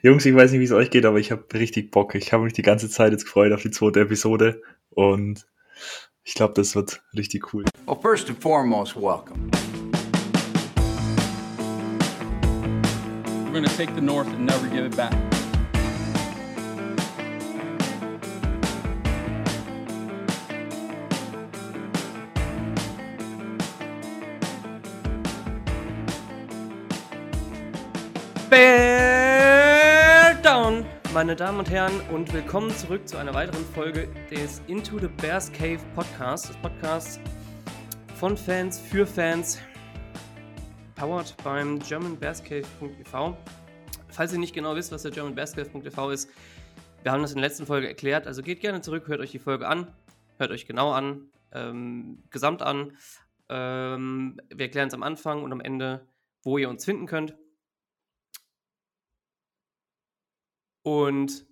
Jungs, ich weiß nicht, wie es euch geht, aber ich habe richtig Bock. Ich habe mich die ganze Zeit jetzt gefreut auf die zweite Episode und ich glaube, das wird richtig cool. Well, first and foremost, welcome. We're going to take the North and never give it back. Down, meine Damen und Herren, und willkommen zurück zu einer weiteren Folge des Into the Bears Cave Podcast. Das Podcast von Fans für Fans, powered beim GermanBearsCave.tv. Falls ihr nicht genau wisst, was der GermanBearsCave.tv ist, wir haben das in der letzten Folge erklärt, also geht gerne zurück, hört euch die Folge an, hört euch genau an, ähm, gesamt an. Ähm, wir erklären es am Anfang und am Ende, wo ihr uns finden könnt. Und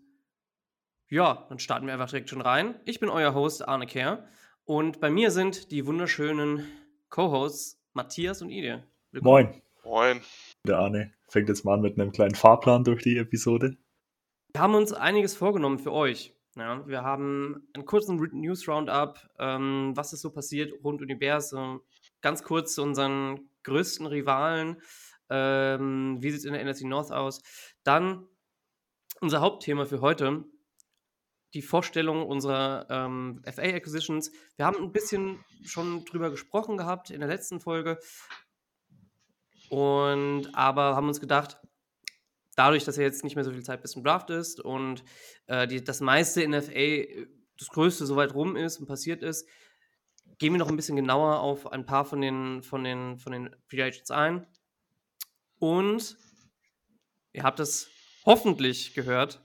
ja, dann starten wir einfach direkt schon rein. Ich bin euer Host Arne Kehr und bei mir sind die wunderschönen Co-Hosts Matthias und Ide. Moin. Moin. Der Arne fängt jetzt mal an mit einem kleinen Fahrplan durch die Episode. Wir haben uns einiges vorgenommen für euch. Ja, wir haben einen kurzen News Roundup, ähm, was ist so passiert rund um die Bears. So ganz kurz zu unseren größten Rivalen. Ähm, wie sieht es in der NFC North aus? Dann unser Hauptthema für heute, die Vorstellung unserer ähm, FA-Acquisitions. Wir haben ein bisschen schon drüber gesprochen gehabt in der letzten Folge. Und aber haben uns gedacht, dadurch, dass ja jetzt nicht mehr so viel Zeit bis zum Draft ist und äh, die, das meiste in FA, das Größte soweit rum ist und passiert ist, gehen wir noch ein bisschen genauer auf ein paar von den, von den, von den Free Agents ein. Und ihr habt es hoffentlich gehört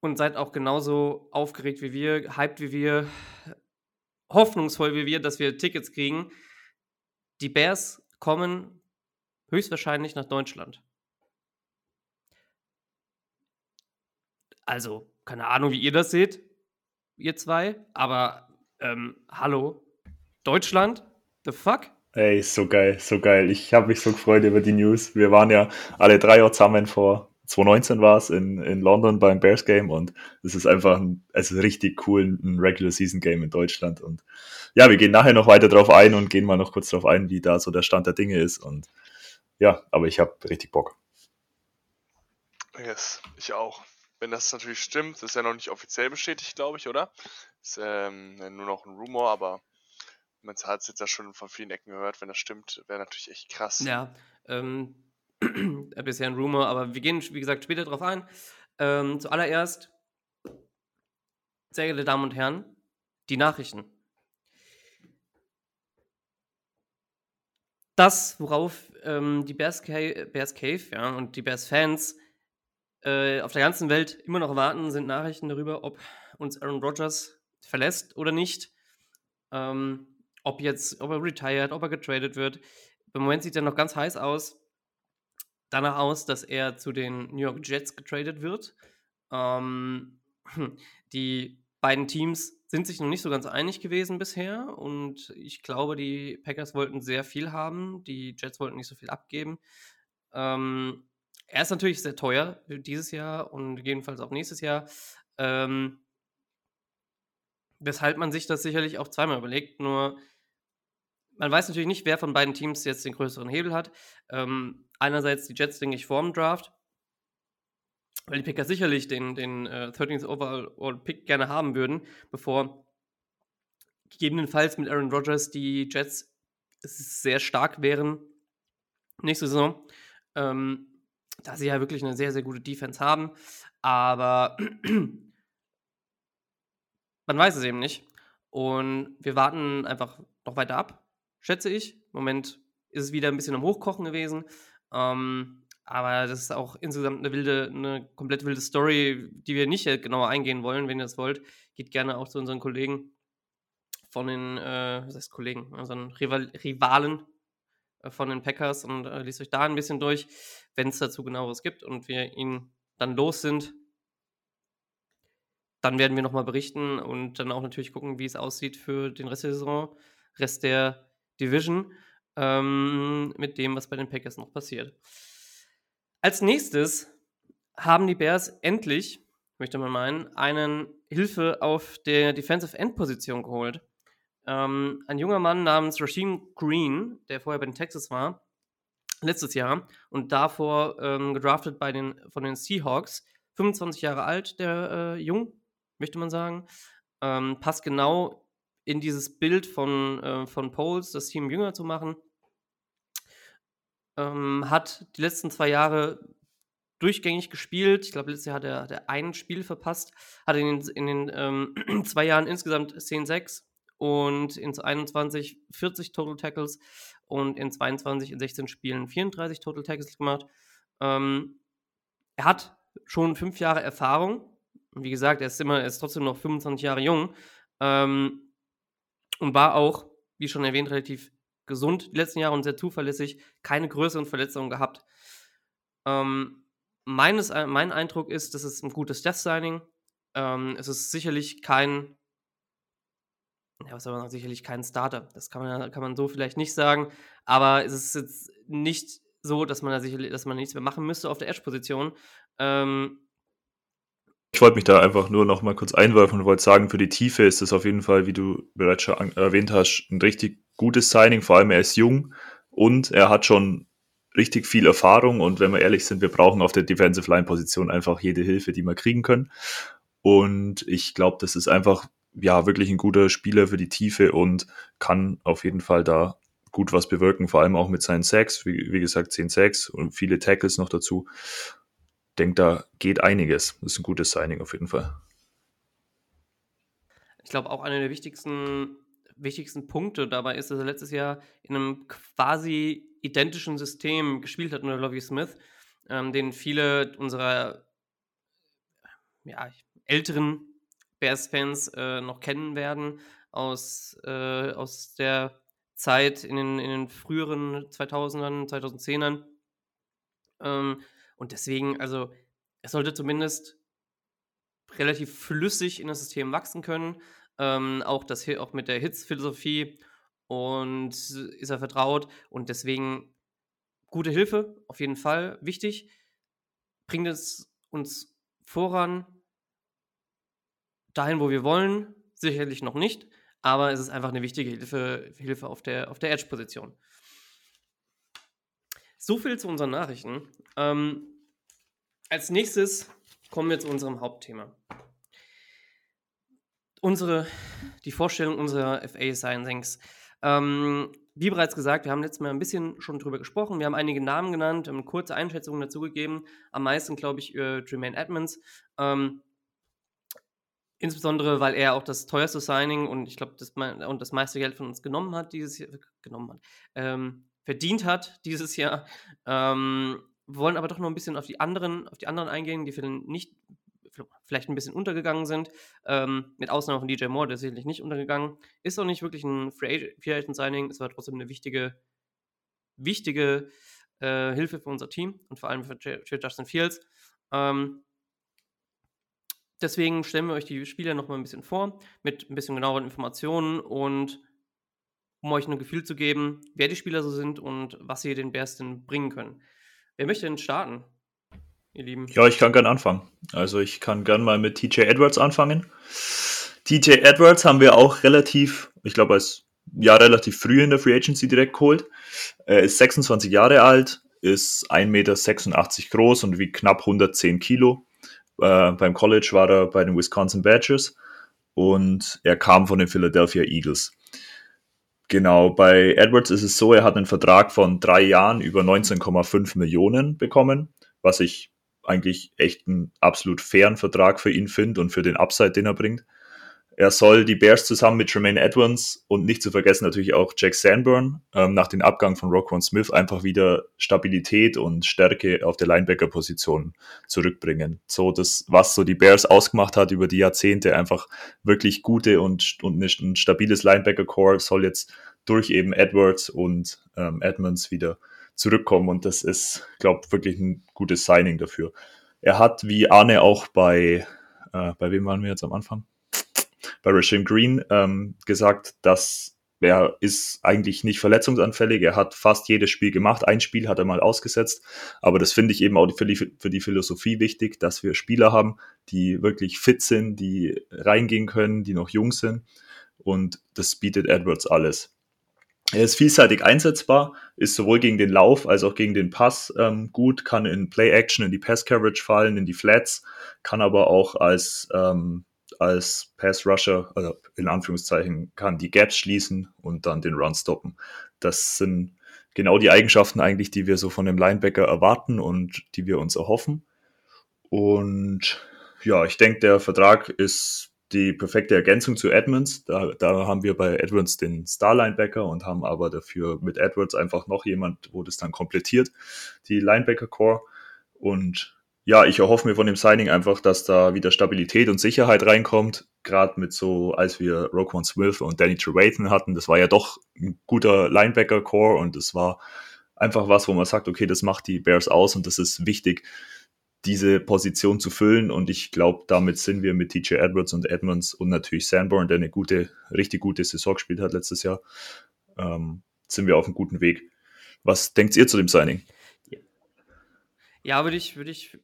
und seid auch genauso aufgeregt wie wir, hyped wie wir, hoffnungsvoll wie wir, dass wir Tickets kriegen. Die Bears kommen höchstwahrscheinlich nach Deutschland. Also, keine Ahnung, wie ihr das seht, ihr zwei, aber ähm, hallo, Deutschland? The fuck? Ey, so geil, so geil. Ich habe mich so gefreut über die News. Wir waren ja alle drei Jahre zusammen vor 2019 war es in, in London beim Bears Game und es ist einfach ein, es ist richtig cool, ein Regular Season Game in Deutschland. Und ja, wir gehen nachher noch weiter drauf ein und gehen mal noch kurz drauf ein, wie da so der Stand der Dinge ist. Und ja, aber ich habe richtig Bock. Yes, ich auch. Wenn das natürlich stimmt, ist ja noch nicht offiziell bestätigt, glaube ich, oder? Ist ähm, nur noch ein Rumor, aber man hat es jetzt ja schon von vielen Ecken gehört. Wenn das stimmt, wäre natürlich echt krass. Ja, ähm, bisher ein Rumor, aber wir gehen, wie gesagt, später drauf ein. Ähm, zuallererst, sehr geehrte Damen und Herren, die Nachrichten. Das, worauf ähm, die Bears Cave, Bears Cave ja, und die Bears-Fans äh, auf der ganzen Welt immer noch warten, sind Nachrichten darüber, ob uns Aaron Rodgers verlässt oder nicht. Ähm, ob jetzt, ob er retired, ob er getradet wird. Im Moment sieht er noch ganz heiß aus. Danach aus, dass er zu den New York Jets getradet wird. Ähm, die beiden Teams sind sich noch nicht so ganz einig gewesen bisher und ich glaube, die Packers wollten sehr viel haben, die Jets wollten nicht so viel abgeben. Ähm, er ist natürlich sehr teuer dieses Jahr und jedenfalls auch nächstes Jahr. Ähm, weshalb man sich das sicherlich auch zweimal überlegt. Nur man weiß natürlich nicht, wer von beiden Teams jetzt den größeren Hebel hat. Ähm, einerseits die Jets, denke ich, vorm Draft, weil die Picker sicherlich den, den äh, 13th Overall Pick gerne haben würden, bevor gegebenenfalls mit Aaron Rodgers die Jets sehr stark wären nächste Saison. Ähm, da sie ja wirklich eine sehr, sehr gute Defense haben. Aber man weiß es eben nicht. Und wir warten einfach noch weiter ab schätze ich. Im Moment ist es wieder ein bisschen am Hochkochen gewesen. Ähm, aber das ist auch insgesamt eine wilde, eine komplett wilde Story, die wir nicht genauer eingehen wollen. Wenn ihr das wollt, geht gerne auch zu unseren Kollegen von den, äh, was heißt Kollegen, unseren Rival Rivalen äh, von den Packers und äh, liest euch da ein bisschen durch, wenn es dazu genaueres gibt und wir ihn dann los sind. Dann werden wir nochmal berichten und dann auch natürlich gucken, wie es aussieht für den Rest der Saison, Rest der Division ähm, mit dem, was bei den Packers noch passiert. Als nächstes haben die Bears endlich, möchte man meinen, einen Hilfe auf der Defensive End Position geholt. Ähm, ein junger Mann namens Rasheem Green, der vorher bei den Texas war, letztes Jahr und davor ähm, gedraftet bei den, von den Seahawks. 25 Jahre alt, der äh, Jung, möchte man sagen. Ähm, passt genau in dieses Bild von, äh, von Poles, das Team jünger zu machen. Ähm, hat die letzten zwei Jahre durchgängig gespielt. Ich glaube, letztes Jahr hat er, hat er ein Spiel verpasst. Hat in den, in den ähm, zwei Jahren insgesamt 10-6 und in 21 40 Total Tackles und in 22 in 16 Spielen 34 Total Tackles gemacht. Ähm, er hat schon fünf Jahre Erfahrung. Wie gesagt, er ist immer, er ist trotzdem noch 25 Jahre jung. Ähm, und war auch, wie schon erwähnt, relativ gesund die letzten Jahre und sehr zuverlässig. Keine größeren Verletzungen gehabt. Ähm, meines, äh, mein Eindruck ist, das ist ein gutes Death-Signing. Ähm, es ist sicherlich kein, ja, was soll man sagen, sicherlich kein Starter. Das kann man, kann man so vielleicht nicht sagen. Aber es ist jetzt nicht so, dass man da sicherlich, dass man nichts mehr machen müsste auf der Edge-Position. Ähm, ich wollte mich da einfach nur noch mal kurz einwerfen und wollte sagen, für die Tiefe ist es auf jeden Fall, wie du bereits schon erwähnt hast, ein richtig gutes Signing. Vor allem er ist jung und er hat schon richtig viel Erfahrung. Und wenn wir ehrlich sind, wir brauchen auf der Defensive Line Position einfach jede Hilfe, die wir kriegen können. Und ich glaube, das ist einfach ja wirklich ein guter Spieler für die Tiefe und kann auf jeden Fall da gut was bewirken, vor allem auch mit seinen Sacks, wie, wie gesagt 10 Sacks und viele Tackles noch dazu denke, da geht einiges. Das ist ein gutes Signing auf jeden Fall. Ich glaube, auch einer der wichtigsten, wichtigsten Punkte dabei ist, dass er letztes Jahr in einem quasi identischen System gespielt hat unter Lovie Smith, ähm, den viele unserer ja, älteren Bears-Fans äh, noch kennen werden aus, äh, aus der Zeit in den, in den früheren 2000ern, 2010ern. Ähm, und deswegen, also, es sollte zumindest relativ flüssig in das System wachsen können. Ähm, auch, das, auch mit der Hits-Philosophie und ist er vertraut und deswegen gute Hilfe, auf jeden Fall wichtig. Bringt es uns voran, dahin, wo wir wollen, sicherlich noch nicht, aber es ist einfach eine wichtige Hilfe, Hilfe auf der, auf der Edge-Position. So viel zu unseren Nachrichten. Ähm, als nächstes kommen wir zu unserem Hauptthema. Unsere, die Vorstellung unserer FA Signings. Ähm, wie bereits gesagt, wir haben letztes Mal ein bisschen schon drüber gesprochen. Wir haben einige Namen genannt, haben kurze Einschätzungen dazu gegeben. Am meisten, glaube ich, äh, Jermaine Edmonds. Ähm, insbesondere, weil er auch das teuerste Signing und ich glaube, das, und das meiste Geld von uns genommen hat dieses Jahr, genommen hat, ähm, verdient hat dieses Jahr. Ähm, wollen aber doch noch ein bisschen auf die anderen, auf die anderen eingehen, die vielleicht nicht, vielleicht ein bisschen untergegangen sind. Ähm, mit Ausnahme von DJ Moore, der ist sicherlich nicht untergegangen. Ist auch nicht wirklich ein Free Agent Signing, ist aber trotzdem eine wichtige, wichtige äh, Hilfe für unser Team und vor allem für, für Justin Fields. Ähm, deswegen stellen wir euch die Spieler noch mal ein bisschen vor, mit ein bisschen genaueren Informationen und um euch ein Gefühl zu geben, wer die Spieler so sind und was sie den Bears denn bringen können. Wer möchte denn starten, ihr Lieben? Ja, ich kann gern anfangen. Also ich kann gern mal mit TJ Edwards anfangen. TJ Edwards haben wir auch relativ, ich glaube, als ja relativ früh in der Free Agency direkt geholt. Er ist 26 Jahre alt, ist 1,86 Meter groß und wiegt knapp 110 Kilo. Äh, beim College war er bei den Wisconsin Badgers und er kam von den Philadelphia Eagles. Genau, bei Edwards ist es so, er hat einen Vertrag von drei Jahren über 19,5 Millionen bekommen, was ich eigentlich echt einen absolut fairen Vertrag für ihn finde und für den Upside, den er bringt. Er soll die Bears zusammen mit Jermaine Edwards und nicht zu vergessen natürlich auch Jack Sanborn ähm, nach dem Abgang von Rockwan Smith einfach wieder Stabilität und Stärke auf der Linebacker-Position zurückbringen. So das, was so die Bears ausgemacht hat über die Jahrzehnte, einfach wirklich gute und, und ein stabiles Linebacker-Core soll jetzt durch eben Edwards und ähm, Edmonds wieder zurückkommen und das ist, glaube wirklich ein gutes Signing dafür. Er hat, wie Arne auch bei, äh, bei wem waren wir jetzt am Anfang? Bei Rasheem Green ähm, gesagt, dass er ist eigentlich nicht verletzungsanfällig. Er hat fast jedes Spiel gemacht. Ein Spiel hat er mal ausgesetzt. Aber das finde ich eben auch für die, für die Philosophie wichtig, dass wir Spieler haben, die wirklich fit sind, die reingehen können, die noch jung sind. Und das bietet Edwards alles. Er ist vielseitig einsetzbar, ist sowohl gegen den Lauf als auch gegen den Pass ähm, gut, kann in Play-Action, in die Pass-Coverage fallen, in die Flats, kann aber auch als, ähm, als Pass-Rusher, also in Anführungszeichen, kann die Gaps schließen und dann den Run stoppen. Das sind genau die Eigenschaften eigentlich, die wir so von dem Linebacker erwarten und die wir uns erhoffen. Und ja, ich denke, der Vertrag ist die perfekte Ergänzung zu Edmonds. Da, da haben wir bei Edwards den Star-Linebacker und haben aber dafür mit Edwards einfach noch jemand, wo das dann komplettiert, die Linebacker-Core. Und ja, ich erhoffe mir von dem Signing einfach, dass da wieder Stabilität und Sicherheit reinkommt. Gerade mit so, als wir Roquan Smith und Danny Trevathan hatten, das war ja doch ein guter Linebacker-Core und es war einfach was, wo man sagt, okay, das macht die Bears aus und das ist wichtig diese Position zu füllen. Und ich glaube, damit sind wir mit TJ Edwards und Edmonds und natürlich Sanborn, der eine gute, richtig gute Saison gespielt hat letztes Jahr, ähm, sind wir auf einem guten Weg. Was denkt ihr zu dem Signing? Ja, würde ich, würde ich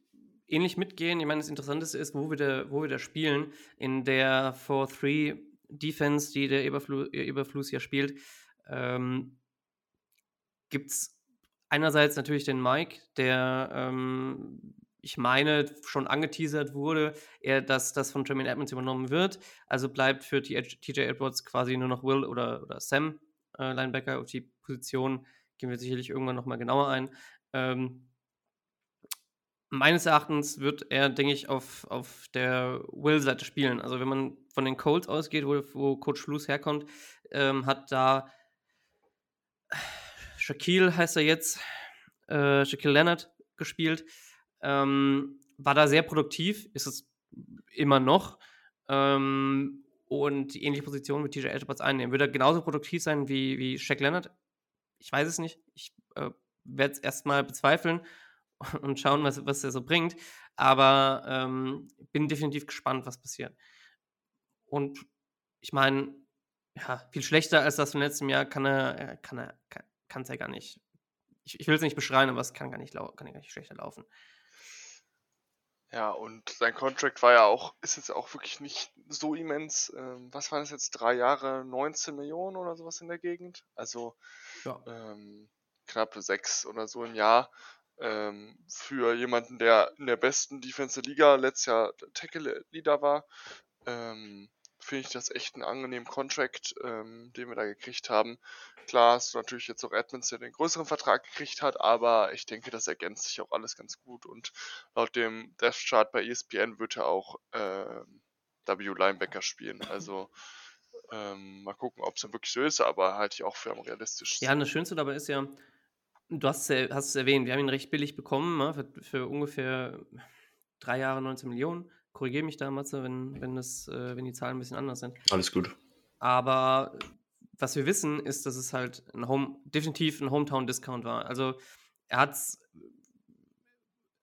ähnlich mitgehen. Ich meine, das Interessanteste ist, wo wir da, wo wir da spielen. In der 4-3 Defense, die der Eberflu Eberflus ja spielt, ähm, gibt es einerseits natürlich den Mike, der ähm, ich meine, schon angeteasert wurde, er, dass das von Jermaine Edmonds übernommen wird. Also bleibt für TJ Edwards quasi nur noch Will oder, oder Sam äh, Linebacker. Auf die Position gehen wir sicherlich irgendwann nochmal genauer ein. Ähm, meines Erachtens wird er, denke ich, auf, auf der Will-Seite spielen. Also wenn man von den Colts ausgeht, wo, wo Coach Fluss herkommt, ähm, hat da Shaquille heißt er jetzt, äh, Shaquille Leonard gespielt ähm, war da sehr produktiv, ist es immer noch. Ähm, und die ähnliche Position mit TJ Edwards einnehmen. Würde er genauso produktiv sein wie, wie Shaq Leonard? Ich weiß es nicht. Ich äh, werde es erstmal bezweifeln und schauen, was, was er so bringt. Aber ähm, bin definitiv gespannt, was passiert. Und ich meine, ja, viel schlechter als das vom letzten Jahr kann er, kann er, kann es ja gar nicht. Ich, ich will es nicht beschreien, aber es kann gar nicht, kann gar nicht schlechter laufen. Ja, und sein Contract war ja auch, ist jetzt auch wirklich nicht so immens. Ähm, was waren das jetzt? Drei Jahre, 19 Millionen oder sowas in der Gegend? Also ja. ähm, knappe sechs oder so im Jahr. Ähm, für jemanden, der in der besten Defensive Liga letztes Jahr Tackle-Leader war. Ähm, finde ich das echt einen angenehmen Contract, ähm, den wir da gekriegt haben. Klar hast du natürlich jetzt auch Edmonds, der den größeren Vertrag gekriegt hat, aber ich denke, das ergänzt sich auch alles ganz gut und laut dem Death Chart bei ESPN wird er auch äh, W Linebacker spielen. Also ähm, mal gucken, ob es dann wirklich so ist, aber halte ich auch für am realistischsten. Ja, das Schönste dabei ist ja, du hast, hast es erwähnt, wir haben ihn recht billig bekommen, ne, für, für ungefähr drei Jahre 19 Millionen korrigiere mich da, Matze, wenn, wenn, das, äh, wenn die Zahlen ein bisschen anders sind. Alles gut. Aber was wir wissen, ist, dass es halt ein Home, definitiv ein Hometown-Discount war. Also er hat es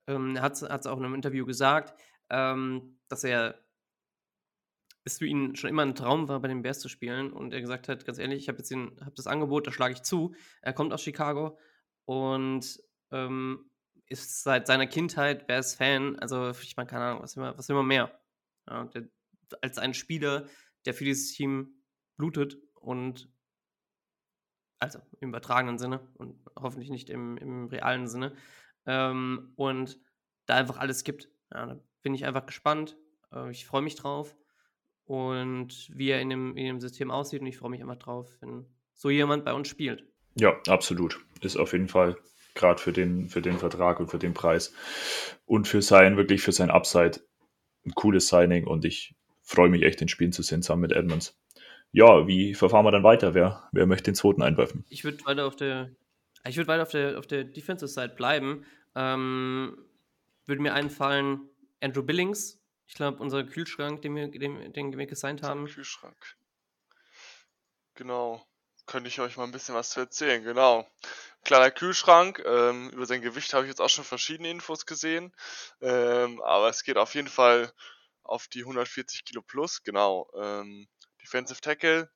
ähm, hat's, hat's auch in einem Interview gesagt, ähm, dass er es für ihn schon immer ein Traum war, bei den Bears zu spielen. Und er gesagt hat, ganz ehrlich, ich habe jetzt den, hab das Angebot, da schlage ich zu. Er kommt aus Chicago und ähm, ist seit seiner Kindheit Bears-Fan. Also, ich meine, keine Ahnung, was man, was will mehr? Ja, der, als ein Spieler, der für dieses Team blutet und also im übertragenen Sinne und hoffentlich nicht im, im realen Sinne. Ähm, und da einfach alles gibt. Ja, da bin ich einfach gespannt. Äh, ich freue mich drauf. Und wie er in dem, in dem System aussieht. Und ich freue mich einfach drauf, wenn so jemand bei uns spielt. Ja, absolut. Ist auf jeden Fall gerade für den, für den Vertrag und für den Preis und für sein, wirklich für sein Upside ein cooles Signing und ich freue mich echt, den Spielen zu sehen zusammen mit Edmonds. Ja, wie verfahren wir dann weiter? Wer, wer möchte den zweiten einwerfen? Ich würde weiter auf der, ich würde weiter auf der, auf der Defensive Side bleiben. Ähm, würde mir einfallen, Andrew Billings. Ich glaube, unser Kühlschrank, den wir, den, den wir gesigned haben. Kühlschrank. Genau. Könnte ich euch mal ein bisschen was zu erzählen, genau kleiner Kühlschrank. Ähm, über sein Gewicht habe ich jetzt auch schon verschiedene Infos gesehen. Ähm, aber es geht auf jeden Fall auf die 140 Kilo plus, genau. Ähm, Defensive Tackle.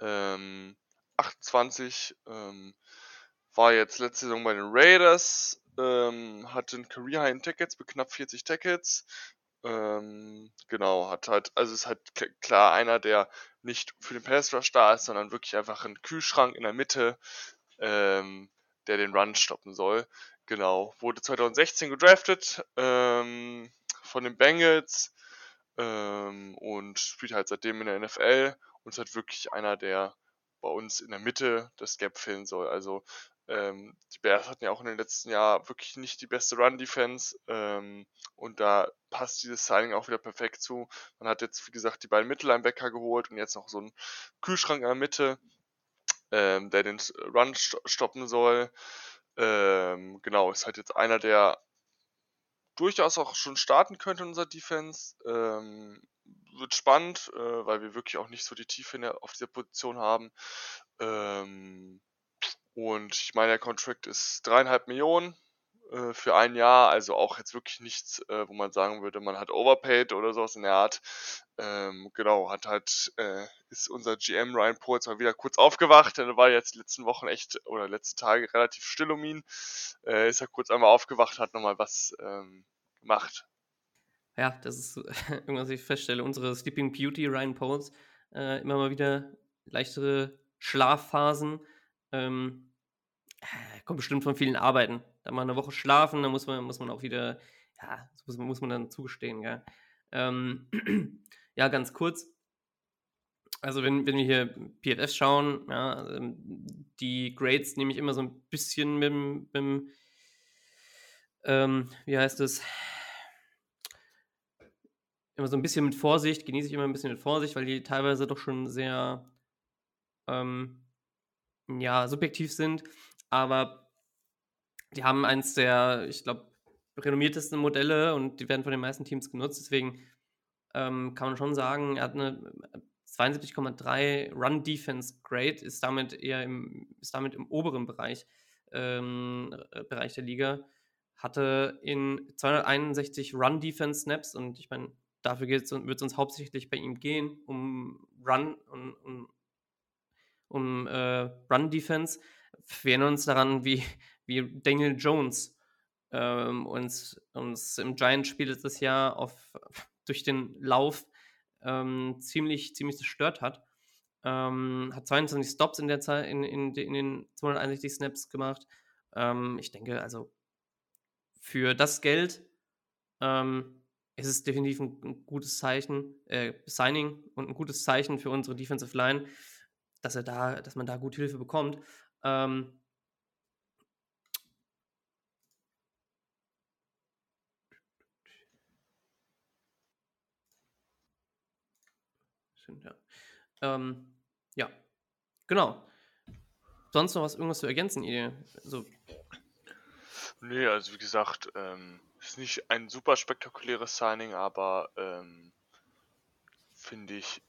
Ähm, 28 ähm, war jetzt letzte Saison bei den Raiders, ähm, hat den Career High in Tickets mit knapp 40 Tickets. Ähm, genau, hat halt, also ist halt klar einer, der nicht für den Pass Rush da ist, sondern wirklich einfach ein Kühlschrank in der Mitte, ähm, der den Run stoppen soll. Genau, wurde 2016 gedraftet ähm, von den Bengals ähm, und spielt halt seitdem in der NFL und ist halt wirklich einer, der bei uns in der Mitte das Gap fillen soll. Also ähm, die Bears hatten ja auch in den letzten Jahren wirklich nicht die beste Run-Defense ähm, und da passt dieses Signing auch wieder perfekt zu. Man hat jetzt, wie gesagt, die beiden Mittellinebacker geholt und jetzt noch so einen Kühlschrank in der Mitte, ähm, der den Run stoppen soll. Ähm, genau, ist halt jetzt einer, der durchaus auch schon starten könnte in unserer Defense. Ähm, wird spannend, äh, weil wir wirklich auch nicht so die Tiefe auf dieser Position haben. Ähm, und ich meine, der Contract ist dreieinhalb Millionen äh, für ein Jahr, also auch jetzt wirklich nichts, äh, wo man sagen würde, man hat overpaid oder sowas in der Art. Ähm, genau, hat halt, äh, ist unser GM Ryan Poles mal wieder kurz aufgewacht, er war jetzt die letzten Wochen echt, oder letzten Tage relativ still um ihn. Äh, ist er kurz einmal aufgewacht, hat nochmal was ähm, gemacht. Ja, das ist irgendwas, ich feststelle, unsere Sleeping Beauty Ryan Poles, äh, immer mal wieder leichtere Schlafphasen ähm, äh, kommt bestimmt von vielen Arbeiten. Da mal eine Woche schlafen, dann muss man, muss man auch wieder, ja, das muss, muss man dann zugestehen, gell. Ähm, ja, ganz kurz. Also wenn, wenn wir hier PFS schauen, ja, ähm, die Grades nehme ich immer so ein bisschen mit, mit ähm, wie heißt es, immer so ein bisschen mit Vorsicht, genieße ich immer ein bisschen mit Vorsicht, weil die teilweise doch schon sehr ähm, ja, subjektiv sind, aber die haben eins der, ich glaube, renommiertesten Modelle und die werden von den meisten Teams genutzt. Deswegen ähm, kann man schon sagen, er hat eine 72,3 Run Defense Grade, ist damit eher im, ist damit im oberen Bereich, ähm, Bereich der Liga. Hatte in 261 Run Defense Snaps und ich meine, dafür wird es uns hauptsächlich bei ihm gehen, um Run und um um äh, Run-Defense. Wir erinnern uns daran, wie, wie Daniel Jones ähm, uns, uns im Giant-Spiel letztes Jahr auf, durch den Lauf ähm, ziemlich, ziemlich zerstört hat. Ähm, hat 22 Stops in der Zeit, in, in, in den 261 Snaps gemacht. Ähm, ich denke, also für das Geld ähm, ist es definitiv ein, ein gutes Zeichen, äh, Signing und ein gutes Zeichen für unsere Defensive Line dass er da, dass man da gut Hilfe bekommt. Ähm, ja. Ähm, ja, genau. Sonst noch was, irgendwas zu ergänzen, ihr? Also, nee, also wie gesagt, ähm, ist nicht ein super spektakuläres Signing, aber ähm, finde ich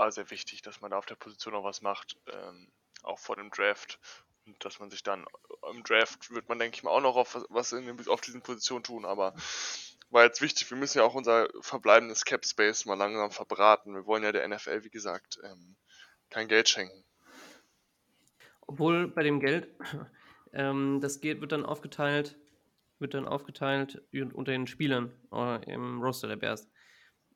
war sehr wichtig, dass man da auf der Position auch was macht, ähm, auch vor dem Draft. Und dass man sich dann im Draft wird man, denke ich mal, auch noch auf was in, auf diesen Positionen tun, aber war jetzt wichtig, wir müssen ja auch unser verbleibendes Cap Space mal langsam verbraten. Wir wollen ja der NFL, wie gesagt, ähm, kein Geld schenken. Obwohl bei dem Geld, ähm, das Geld wird dann aufgeteilt, wird dann aufgeteilt unter den Spielern äh, im Roster der Bears,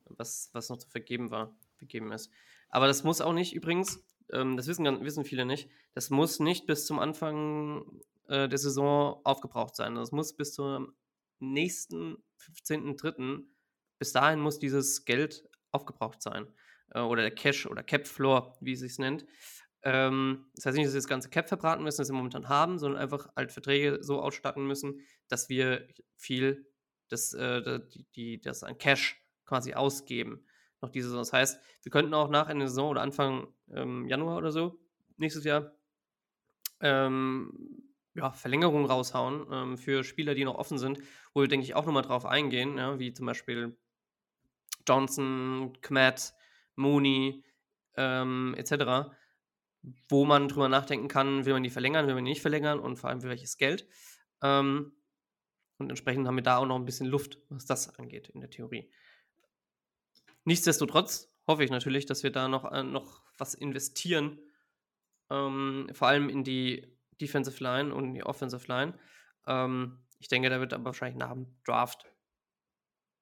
was, was noch zu vergeben war, vergeben ist. Aber das muss auch nicht übrigens, ähm, das wissen, wissen viele nicht, das muss nicht bis zum Anfang äh, der Saison aufgebraucht sein. Das muss bis zum nächsten 15.03. Bis dahin muss dieses Geld aufgebraucht sein. Äh, oder der Cash oder Cap Floor, wie es sich nennt. Ähm, das heißt nicht, dass wir das ganze Cap verbraten müssen, das wir momentan haben, sondern einfach halt Verträge so ausstatten müssen, dass wir viel das, äh, die, die, das an Cash quasi ausgeben noch diese Saison. Das heißt, wir könnten auch nach einer Saison oder Anfang ähm, Januar oder so nächstes Jahr ähm, ja, Verlängerungen raushauen ähm, für Spieler, die noch offen sind, wo wir, denke ich, auch nochmal drauf eingehen, ja, wie zum Beispiel Johnson, Kmet, Mooney ähm, etc., wo man drüber nachdenken kann, will man die verlängern, will man die nicht verlängern und vor allem für welches Geld. Ähm, und entsprechend haben wir da auch noch ein bisschen Luft, was das angeht in der Theorie. Nichtsdestotrotz hoffe ich natürlich, dass wir da noch, äh, noch was investieren. Ähm, vor allem in die Defensive Line und in die Offensive Line. Ähm, ich denke, da wird aber wahrscheinlich nach dem Draft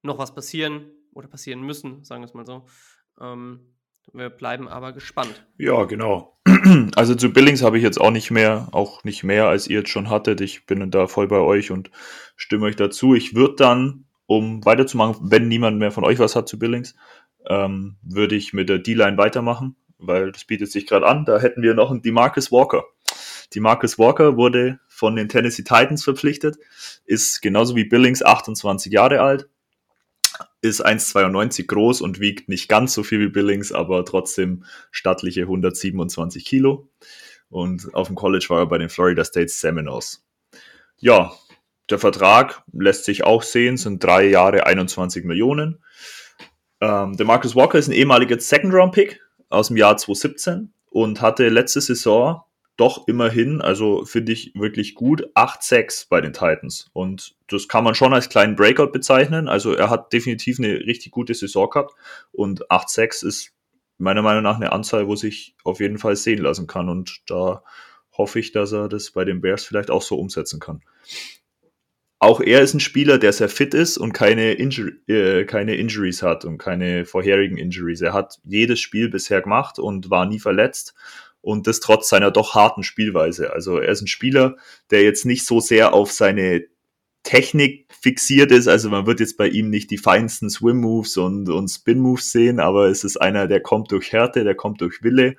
noch was passieren oder passieren müssen, sagen wir es mal so. Ähm, wir bleiben aber gespannt. Ja, genau. Also zu Billings habe ich jetzt auch nicht mehr, auch nicht mehr, als ihr jetzt schon hattet. Ich bin da voll bei euch und stimme euch dazu. Ich würde dann, um weiterzumachen, wenn niemand mehr von euch was hat zu Billings, ähm, würde ich mit der D-Line weitermachen, weil das bietet sich gerade an. Da hätten wir noch einen Demarcus Walker. Demarcus Walker wurde von den Tennessee Titans verpflichtet, ist genauso wie Billings 28 Jahre alt, ist 1,92 groß und wiegt nicht ganz so viel wie Billings, aber trotzdem stattliche 127 Kilo. Und auf dem College war er bei den Florida State Seminoles. Ja, der Vertrag lässt sich auch sehen, sind drei Jahre 21 Millionen. Ähm, der Marcus Walker ist ein ehemaliger Second-Round-Pick aus dem Jahr 2017 und hatte letzte Saison doch immerhin, also finde ich wirklich gut, 8-6 bei den Titans. Und das kann man schon als kleinen Breakout bezeichnen. Also er hat definitiv eine richtig gute Saison gehabt. Und 8-6 ist meiner Meinung nach eine Anzahl, wo sich auf jeden Fall sehen lassen kann. Und da hoffe ich, dass er das bei den Bears vielleicht auch so umsetzen kann. Auch er ist ein Spieler, der sehr fit ist und keine, Injury, äh, keine Injuries hat und keine vorherigen Injuries. Er hat jedes Spiel bisher gemacht und war nie verletzt und das trotz seiner doch harten Spielweise. Also er ist ein Spieler, der jetzt nicht so sehr auf seine Technik fixiert ist. Also man wird jetzt bei ihm nicht die feinsten Swim Moves und, und Spin Moves sehen, aber es ist einer, der kommt durch Härte, der kommt durch Wille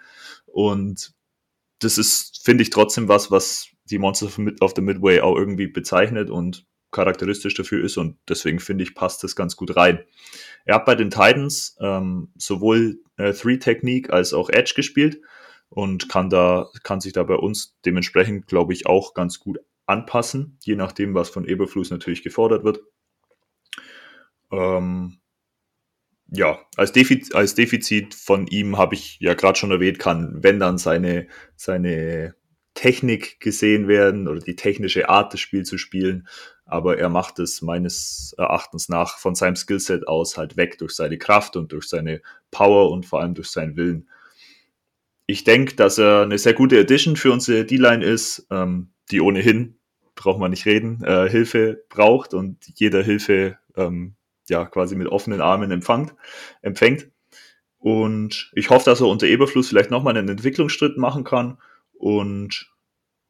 und das ist, finde ich, trotzdem was, was die Monsters of the Midway auch irgendwie bezeichnet und charakteristisch dafür ist und deswegen finde ich, passt das ganz gut rein. Er hat bei den Titans ähm, sowohl äh, Three-Technique als auch Edge gespielt und kann da, kann sich da bei uns dementsprechend, glaube ich, auch ganz gut anpassen, je nachdem, was von Eberfluss natürlich gefordert wird. Ähm, ja, als Defizit, als Defizit von ihm habe ich ja gerade schon erwähnt, kann, wenn dann seine, seine Technik gesehen werden oder die technische Art des Spiels zu spielen, aber er macht es meines Erachtens nach von seinem Skillset aus halt weg durch seine Kraft und durch seine Power und vor allem durch seinen Willen ich denke, dass er eine sehr gute Addition für unsere D-Line ist, ähm, die ohnehin, braucht man nicht reden, äh, Hilfe braucht und jeder Hilfe ähm, ja quasi mit offenen Armen empfängt. empfängt. Und ich hoffe, dass er unter Eberfluss vielleicht nochmal einen Entwicklungsschritt machen kann und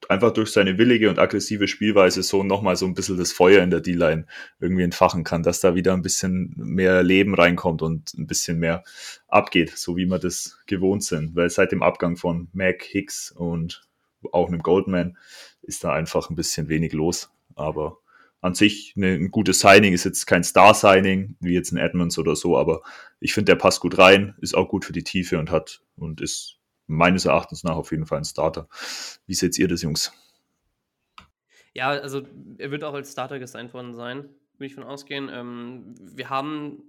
einfach durch seine willige und aggressive Spielweise so nochmal so ein bisschen das Feuer in der D-Line irgendwie entfachen kann, dass da wieder ein bisschen mehr Leben reinkommt und ein bisschen mehr abgeht, so wie wir das gewohnt sind. Weil seit dem Abgang von Mac, Hicks und auch einem Goldman ist da einfach ein bisschen wenig los. Aber an sich ein gutes Signing, ist jetzt kein Star-Signing, wie jetzt ein Edmonds oder so, aber ich finde, der passt gut rein, ist auch gut für die Tiefe und hat und ist meines Erachtens nach auf jeden Fall ein Starter. Wie seht ihr das, Jungs? Ja, also er wird auch als Starter gesigned worden sein, würde ich von ausgehen. Ähm, wir haben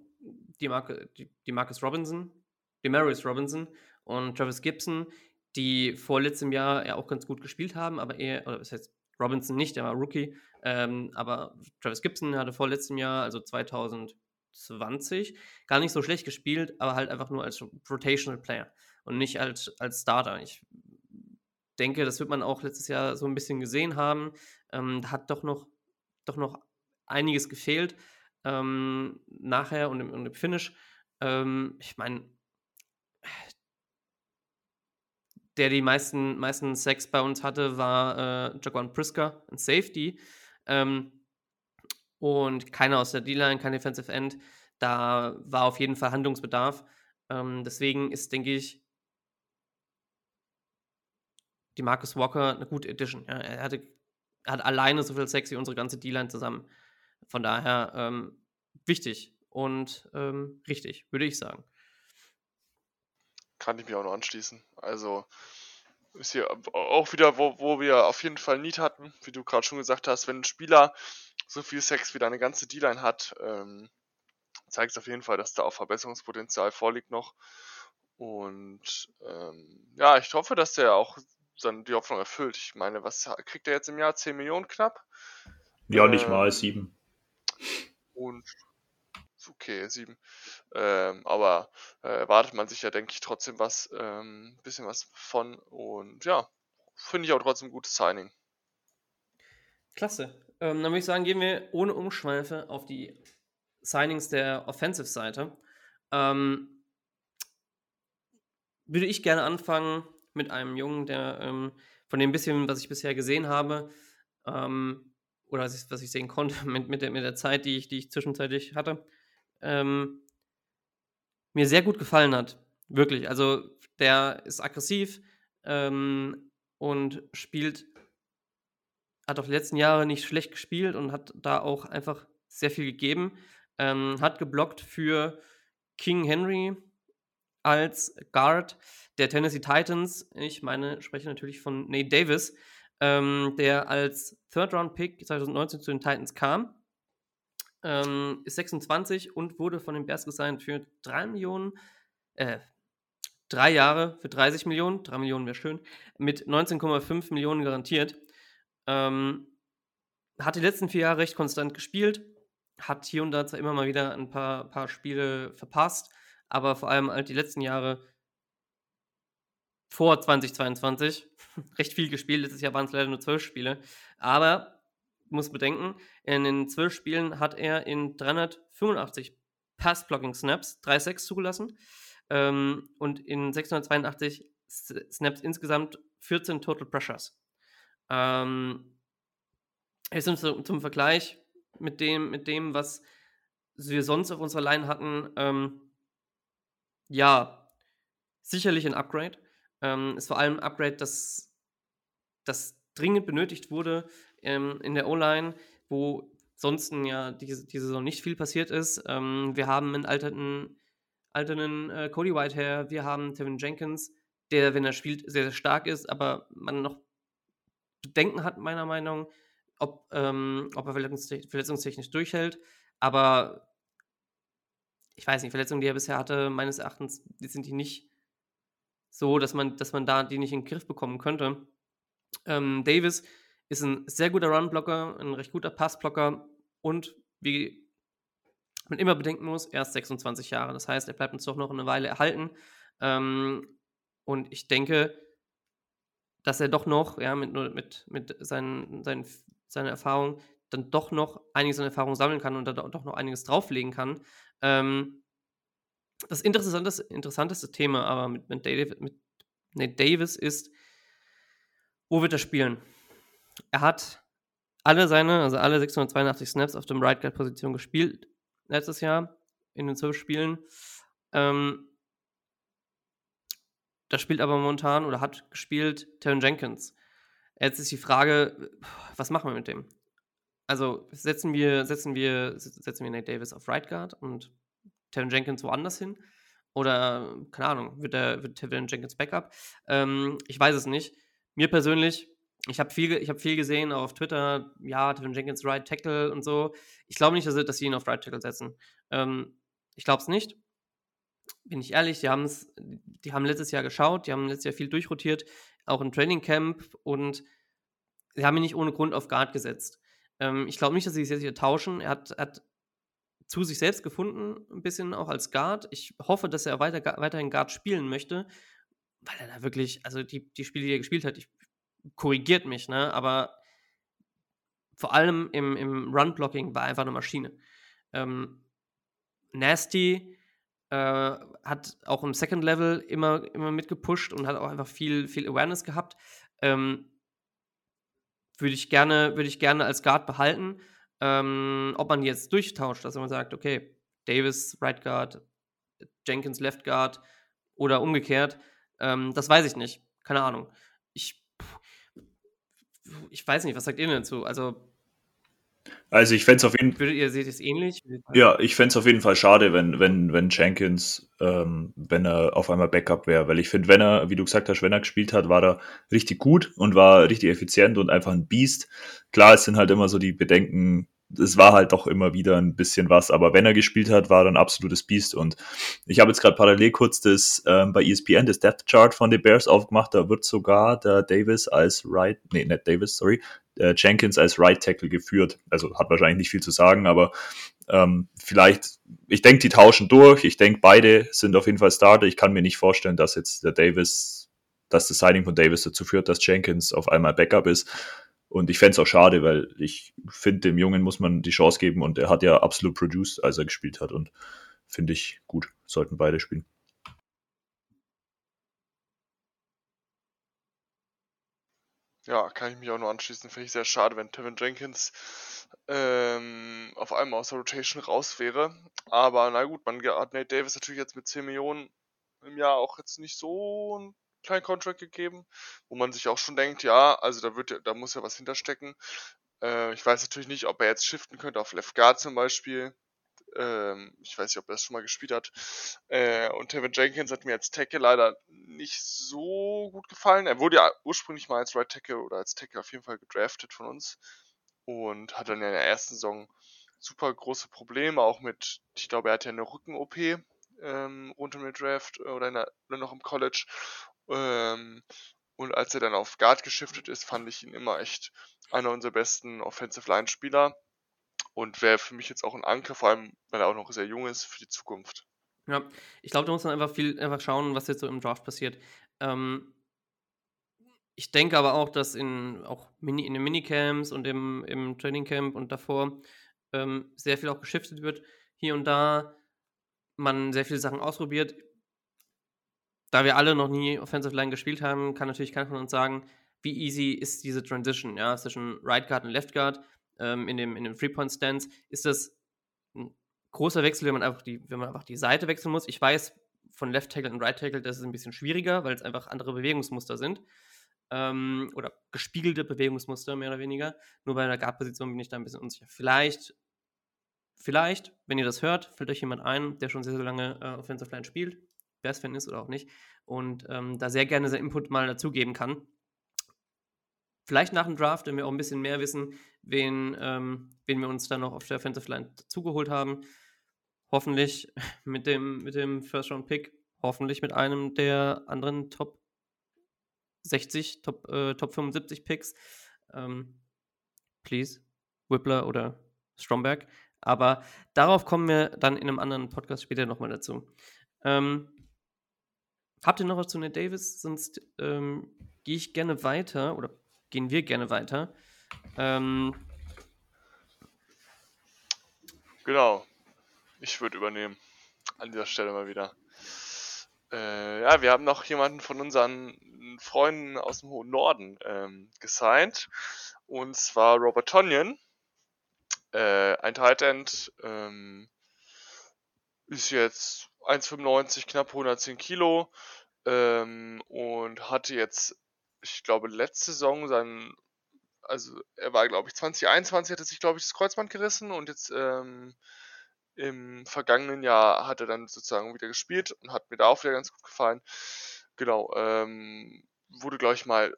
die, Marke, die, die Marcus Robinson, die Marius Robinson und Travis Gibson, die vor letztem Jahr ja auch ganz gut gespielt haben, aber eher, oder das heißt Robinson nicht, der war Rookie, ähm, aber Travis Gibson hatte vor letztem Jahr, also 2020, gar nicht so schlecht gespielt, aber halt einfach nur als Rotational Player und nicht als, als Starter. Ich denke, das wird man auch letztes Jahr so ein bisschen gesehen haben. Ähm, da hat doch noch, doch noch einiges gefehlt ähm, nachher und im, und im Finish. Ähm, ich meine, der die meisten, meisten Sex bei uns hatte, war äh, Jaquan Prisker, ein Safety. Ähm, und keiner aus der D-Line, kein Defensive End. Da war auf jeden Fall Handlungsbedarf. Ähm, deswegen ist, denke ich, die Marcus Walker eine gute Edition. Ja, er, hatte, hat alleine so viel Sex wie unsere ganze D-Line zusammen. Von daher ähm, wichtig und ähm, richtig, würde ich sagen. Kann ich mir auch noch anschließen. Also ist hier auch wieder, wo, wo wir auf jeden Fall Need hatten, wie du gerade schon gesagt hast, wenn ein Spieler so viel Sex wie deine ganze D-Line hat, ähm, zeigt es auf jeden Fall, dass da auch Verbesserungspotenzial vorliegt noch. Und ähm, ja, ich hoffe, dass der auch dann die Hoffnung erfüllt. Ich meine, was kriegt er jetzt im Jahr? 10 Millionen knapp? Ja, nicht ähm, mal, 7. Und okay, sieben. Ähm, aber äh, erwartet man sich ja, denke ich, trotzdem was, ähm, bisschen was von. Und ja, finde ich auch trotzdem ein gutes Signing. Klasse. Ähm, dann würde ich sagen, gehen wir ohne Umschweife auf die Signings der Offensive-Seite. Ähm, würde ich gerne anfangen mit einem Jungen, der ähm, von dem bisschen, was ich bisher gesehen habe, ähm, oder was ich, sehen konnte mit, mit, der, mit der Zeit, die ich, die ich zwischenzeitlich hatte, ähm, mir sehr gut gefallen hat. Wirklich. Also der ist aggressiv ähm, und spielt, hat auch die letzten Jahre nicht schlecht gespielt und hat da auch einfach sehr viel gegeben. Ähm, hat geblockt für King Henry als Guard der Tennessee Titans. Ich meine, spreche natürlich von Nate Davis, ähm, der als Third-Round-Pick 2019 zu den Titans kam. Ähm, ist 26 und wurde von den Bears gesigned für 3 Millionen, äh, drei Jahre für 30 Millionen, 3 Millionen wäre schön, mit 19,5 Millionen garantiert. Ähm, hat die letzten vier Jahre recht konstant gespielt, hat hier und da zwar immer mal wieder ein paar, paar Spiele verpasst, aber vor allem halt die letzten Jahre vor 2022 recht viel gespielt. Letztes Jahr waren es leider nur zwölf Spiele. Aber muss bedenken, in den zwölf Spielen hat er in 385 Pass-Blocking-Snaps 3-6 zugelassen ähm, und in 682 Snaps insgesamt 14 Total Pressures. Ähm, jetzt zum, zum Vergleich mit dem, mit dem, was wir sonst auf unserer Line hatten, ähm, ja, sicherlich ein Upgrade. Ähm, ist vor allem ein Upgrade, das, das dringend benötigt wurde ähm, in der O-Line, wo sonst ja diese, diese Saison nicht viel passiert ist. Ähm, wir haben einen alternden, alternden äh, Cody Whitehair, wir haben Tevin Jenkins, der, wenn er spielt, sehr, sehr stark ist, aber man noch Bedenken hat, meiner Meinung nach, ob, ähm, ob er verletzungstechnisch, verletzungstechnisch durchhält. Aber ich weiß nicht, Verletzungen, die er bisher hatte, meines Erachtens, sind die nicht so, dass man, dass man da die nicht in den Griff bekommen könnte. Ähm, Davis ist ein sehr guter Runblocker, ein recht guter Passblocker und wie man immer bedenken muss, erst 26 Jahre. Das heißt, er bleibt uns doch noch eine Weile erhalten. Ähm, und ich denke, dass er doch noch, ja, mit, mit, mit seinen, seinen seine Erfahrung dann doch noch einiges an Erfahrung sammeln kann und da doch noch einiges drauflegen kann. Ähm, das interessanteste, interessanteste Thema aber mit, mit, David, mit Nate Davis ist, wo wird er spielen? Er hat alle seine, also alle 682 Snaps auf dem Right Guard Position gespielt letztes Jahr in den zwölf Spielen. Ähm, da spielt aber momentan oder hat gespielt Terran Jenkins. Jetzt ist die Frage, was machen wir mit dem? Also setzen wir, setzen wir, setzen wir Nate Davis auf Right Guard und Tevin Jenkins woanders hin? Oder, keine Ahnung, wird, der, wird Tevin Jenkins Backup? Ähm, ich weiß es nicht. Mir persönlich, ich habe viel, hab viel gesehen auf Twitter, ja, Tevin Jenkins Right Tackle und so. Ich glaube nicht, dass, dass sie ihn auf Right Tackle setzen. Ähm, ich glaube es nicht. Bin ich ehrlich, die, die haben letztes Jahr geschaut, die haben letztes Jahr viel durchrotiert auch im Training Camp und sie haben ihn nicht ohne Grund auf Guard gesetzt. Ähm, ich glaube nicht, dass sie sich jetzt wieder tauschen. Er hat, hat, zu sich selbst gefunden, ein bisschen auch als Guard. Ich hoffe, dass er weiter, weiterhin Guard spielen möchte, weil er da wirklich, also die, die Spiele, die er gespielt hat, ich, korrigiert mich, ne? aber vor allem im, im Run-Blocking war er einfach eine Maschine. Ähm, Nasty äh, hat auch im Second Level immer, immer mitgepusht und hat auch einfach viel, viel Awareness gehabt. Ähm, würde ich gerne, würde ich gerne als Guard behalten. Ähm, ob man jetzt durchtauscht, dass man sagt, okay, Davis Right Guard, Jenkins Left Guard oder umgekehrt, ähm, das weiß ich nicht. Keine Ahnung. Ich, ich weiß nicht, was sagt ihr denn dazu? Also also ich fände es auf jeden Fall. ihr seht es ähnlich? Ja, ich fände es auf jeden Fall schade, wenn, wenn, wenn Jenkins, ähm, wenn er auf einmal Backup wäre. Weil ich finde, wenn er, wie du gesagt hast, wenn er gespielt hat, war er richtig gut und war richtig effizient und einfach ein Biest. Klar, es sind halt immer so die Bedenken, es war halt doch immer wieder ein bisschen was. Aber wenn er gespielt hat, war er ein absolutes Biest. Und ich habe jetzt gerade parallel kurz das ähm, bei ESPN das Depth Chart von den Bears aufgemacht. Da wird sogar der Davis als Right, nee, nicht Davis, sorry, der Jenkins als Right Tackle geführt. Also hat wahrscheinlich nicht viel zu sagen, aber ähm, vielleicht, ich denke, die tauschen durch. Ich denke, beide sind auf jeden Fall Starter. Ich kann mir nicht vorstellen, dass jetzt der Davis, dass das Signing von Davis dazu führt, dass Jenkins auf einmal Backup ist. Und ich fände es auch schade, weil ich finde, dem Jungen muss man die Chance geben und er hat ja absolut produced, als er gespielt hat. Und finde ich gut, sollten beide spielen. Ja, kann ich mich auch nur anschließen. Finde ich sehr schade, wenn Tevin Jenkins ähm, auf einmal aus der Rotation raus wäre. Aber na gut, man hat Nate Davis natürlich jetzt mit 10 Millionen im Jahr auch jetzt nicht so ein kleinen Contract gegeben, wo man sich auch schon denkt, ja, also da wird da muss ja was hinterstecken. Äh, ich weiß natürlich nicht, ob er jetzt shiften könnte auf Left Guard zum Beispiel. Ähm, ich weiß nicht, ob er das schon mal gespielt hat. Äh, und Tevin Jenkins hat mir als Tackle leider nicht so gut gefallen. Er wurde ja ursprünglich mal als Right Tackle oder als Tackle auf jeden Fall gedraftet von uns und hat dann in der ersten Saison super große Probleme, auch mit, ich glaube, er hat ja eine Rücken-OP ähm, rund um den Draft oder, der, oder noch im College ähm, und als er dann auf Guard geschiftet ist, fand ich ihn immer echt einer unserer besten Offensive Line Spieler und wäre für mich jetzt auch ein Anker, vor allem weil er auch noch sehr jung ist für die Zukunft. Ja, ich glaube, da muss man einfach viel einfach schauen, was jetzt so im Draft passiert. Ähm, ich denke aber auch, dass in auch Mini, in den Minicamps und im, im Trainingcamp und davor ähm, sehr viel auch geschiftet wird. Hier und da man sehr viele Sachen ausprobiert da wir alle noch nie Offensive Line gespielt haben, kann natürlich keiner von uns sagen, wie easy ist diese Transition, ja, zwischen Right Guard und Left Guard ähm, in dem, in dem Three-Point-Stance. Ist das ein großer Wechsel, wenn man einfach die, wenn man einfach die Seite wechseln muss? Ich weiß, von Left Tackle und Right Tackle, das ist ein bisschen schwieriger, weil es einfach andere Bewegungsmuster sind. Ähm, oder gespiegelte Bewegungsmuster, mehr oder weniger. Nur bei der Guard-Position bin ich da ein bisschen unsicher. Vielleicht, vielleicht, wenn ihr das hört, fällt euch jemand ein, der schon sehr, sehr lange äh, Offensive Line spielt, Bears-Fan ist oder auch nicht und ähm, da sehr gerne sein Input mal dazugeben kann. Vielleicht nach dem Draft, wenn wir auch ein bisschen mehr wissen, wen, ähm, wen wir uns dann noch auf der Offensive Line zugeholt haben. Hoffentlich mit dem, mit dem First-Round-Pick, hoffentlich mit einem der anderen Top 60, Top, äh, Top 75 Picks. Ähm, please, Whippler oder Stromberg. Aber darauf kommen wir dann in einem anderen Podcast später nochmal dazu. Ähm, Habt ihr noch was zu Nate Davis? Sonst ähm, gehe ich gerne weiter oder gehen wir gerne weiter. Ähm, genau. Ich würde übernehmen. An dieser Stelle mal wieder. Äh, ja, wir haben noch jemanden von unseren Freunden aus dem hohen Norden ähm, gesigned. Und zwar Robert Tonyan. Äh, ein Tight End. Ähm, ist jetzt 1,95, knapp 110 Kilo ähm, und hatte jetzt, ich glaube, letzte Saison sein, also er war, glaube ich, 2021 hat er sich, glaube ich, das Kreuzband gerissen und jetzt ähm, im vergangenen Jahr hat er dann sozusagen wieder gespielt und hat mir da auch wieder ganz gut gefallen. Genau, ähm, wurde, glaube ich, mal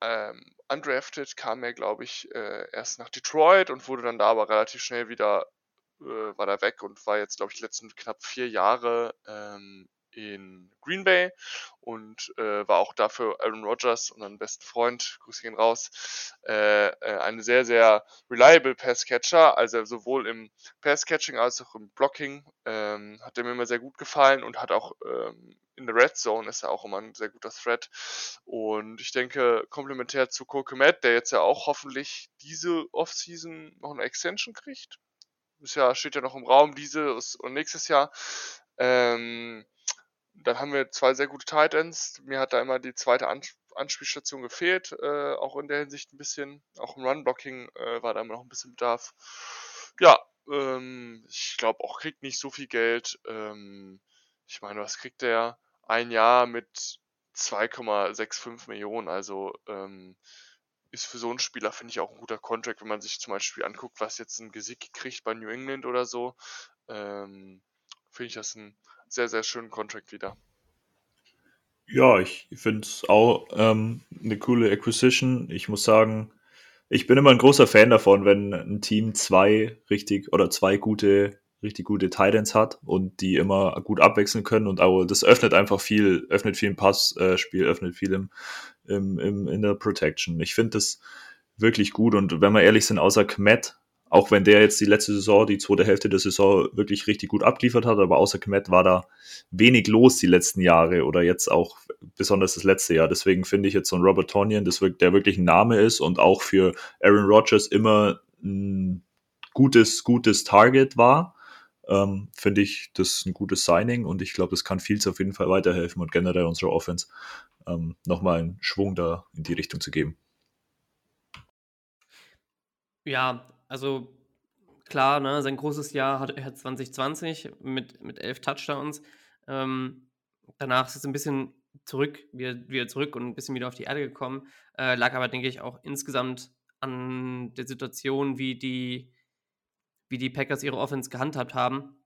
ähm, undrafted, kam er, glaube ich, äh, erst nach Detroit und wurde dann da aber relativ schnell wieder äh, war da weg und war jetzt, glaube ich, die letzten knapp vier Jahre ähm, in Green Bay und äh, war auch dafür Aaron Rodgers, unseren besten Freund, Grüße gehen raus, äh, äh, eine sehr, sehr reliable Passcatcher, also sowohl im Passcatching als auch im Blocking ähm, hat er mir immer sehr gut gefallen und hat auch ähm, in der Red Zone ist er auch immer ein sehr guter Threat und ich denke, komplementär zu Cole der jetzt ja auch hoffentlich diese Offseason noch eine Extension kriegt, ist ja, steht ja noch im Raum, dieses und nächstes Jahr. Ähm, dann haben wir zwei sehr gute Tight Ends. Mir hat da immer die zweite Anspielstation gefehlt, äh, auch in der Hinsicht ein bisschen. Auch im Run-Blocking äh, war da immer noch ein bisschen Bedarf. Ja, ähm, ich glaube auch kriegt nicht so viel Geld. Ähm, ich meine, was kriegt der? Ein Jahr mit 2,65 Millionen. Also ähm, ist für so einen Spieler, finde ich, auch ein guter Contract, wenn man sich zum Beispiel anguckt, was jetzt ein Gesick kriegt bei New England oder so. Ähm, finde ich das ein sehr, sehr schönen Contract wieder. Ja, ich finde es auch ähm, eine coole Acquisition. Ich muss sagen, ich bin immer ein großer Fan davon, wenn ein Team zwei richtig oder zwei gute, richtig gute Titans hat und die immer gut abwechseln können und auch das öffnet einfach viel, öffnet viel im Passspiel, öffnet viel im, im, im, in der Protection. Ich finde das wirklich gut und wenn wir ehrlich sind, außer Kmet auch wenn der jetzt die letzte Saison, die zweite Hälfte der Saison wirklich richtig gut abgeliefert hat, aber außer Kmet war da wenig los die letzten Jahre oder jetzt auch besonders das letzte Jahr. Deswegen finde ich jetzt so ein Robert Tonyan, der wirklich ein Name ist und auch für Aaron Rodgers immer ein gutes, gutes Target war. Ähm, finde ich das ein gutes Signing und ich glaube, das kann Fields auf jeden Fall weiterhelfen und generell unserer Offense ähm, nochmal einen Schwung da in die Richtung zu geben. Ja, also klar, ne, sein großes Jahr hat er 2020 mit, mit elf Touchdowns. Ähm, danach ist es ein bisschen zurück, wieder, wieder zurück und ein bisschen wieder auf die Erde gekommen. Äh, lag aber, denke ich, auch insgesamt an der Situation, wie die, wie die Packers ihre Offense gehandhabt haben.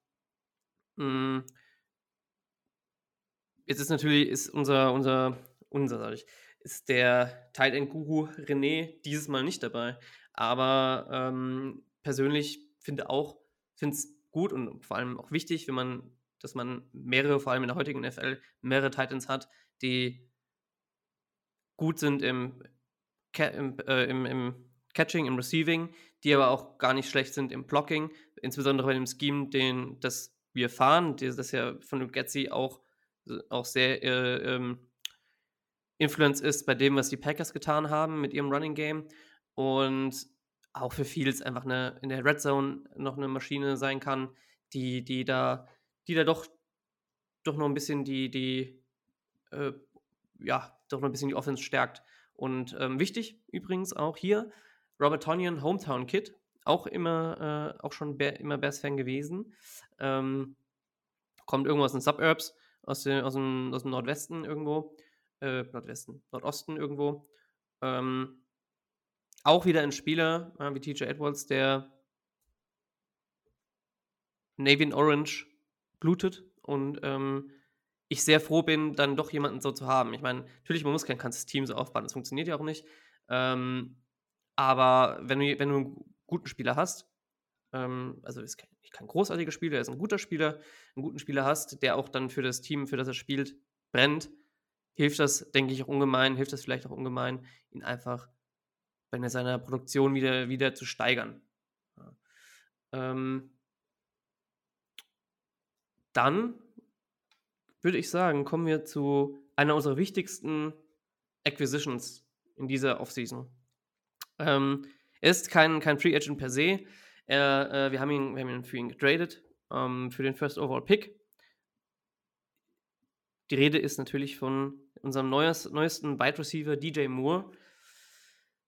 Jetzt ist natürlich ist unser, unser, unser, sag ich, ist der Tight End Guru René dieses Mal nicht dabei. Aber ähm, persönlich finde auch, finde es gut und vor allem auch wichtig, wenn man, dass man mehrere, vor allem in der heutigen NFL, mehrere Titans hat, die gut sind im, im, äh, im, im Catching, im Receiving, die aber auch gar nicht schlecht sind im Blocking, insbesondere bei dem Scheme, den das wir fahren, das ja von Luke Getzi auch, auch sehr äh, ähm, Influence ist bei dem, was die Packers getan haben mit ihrem Running Game und auch für Fields einfach eine, in der Red Zone noch eine Maschine sein kann, die, die da, die da doch, doch noch ein bisschen die, die, äh, ja, doch noch ein bisschen die Offense stärkt. Und ähm, wichtig übrigens auch hier, Robert Tonyan, Hometown Kid, auch immer, äh, auch schon Bear, immer Bears-Fan gewesen. Ähm, kommt irgendwo aus den Suburbs, aus, den, aus, dem, aus dem Nordwesten irgendwo. Äh, Nordwesten, Nordosten irgendwo. Ähm, auch wieder ein Spieler äh, wie TJ Edwards, der Navy in Orange blutet und ähm, ich sehr froh bin, dann doch jemanden so zu haben. Ich meine, natürlich, man muss kein ganzes Team so aufbauen, das funktioniert ja auch nicht. Ähm, aber wenn du, wenn du einen guten Spieler hast, ähm, also ist kein, kein großartiger Spieler, er ist ein guter Spieler, einen guten Spieler hast, der auch dann für das Team, für das er spielt, brennt, hilft das, denke ich, auch ungemein, hilft das vielleicht auch ungemein, ihn einfach bei seiner Produktion wieder, wieder zu steigern. Ja. Ähm, dann würde ich sagen, kommen wir zu einer unserer wichtigsten Acquisitions in dieser Offseason. Ähm, er ist kein, kein Free Agent per se. Er, äh, wir, haben ihn, wir haben ihn für ihn getradet, ähm, für den First Overall Pick. Die Rede ist natürlich von unserem neues, neuesten Wide Receiver DJ Moore.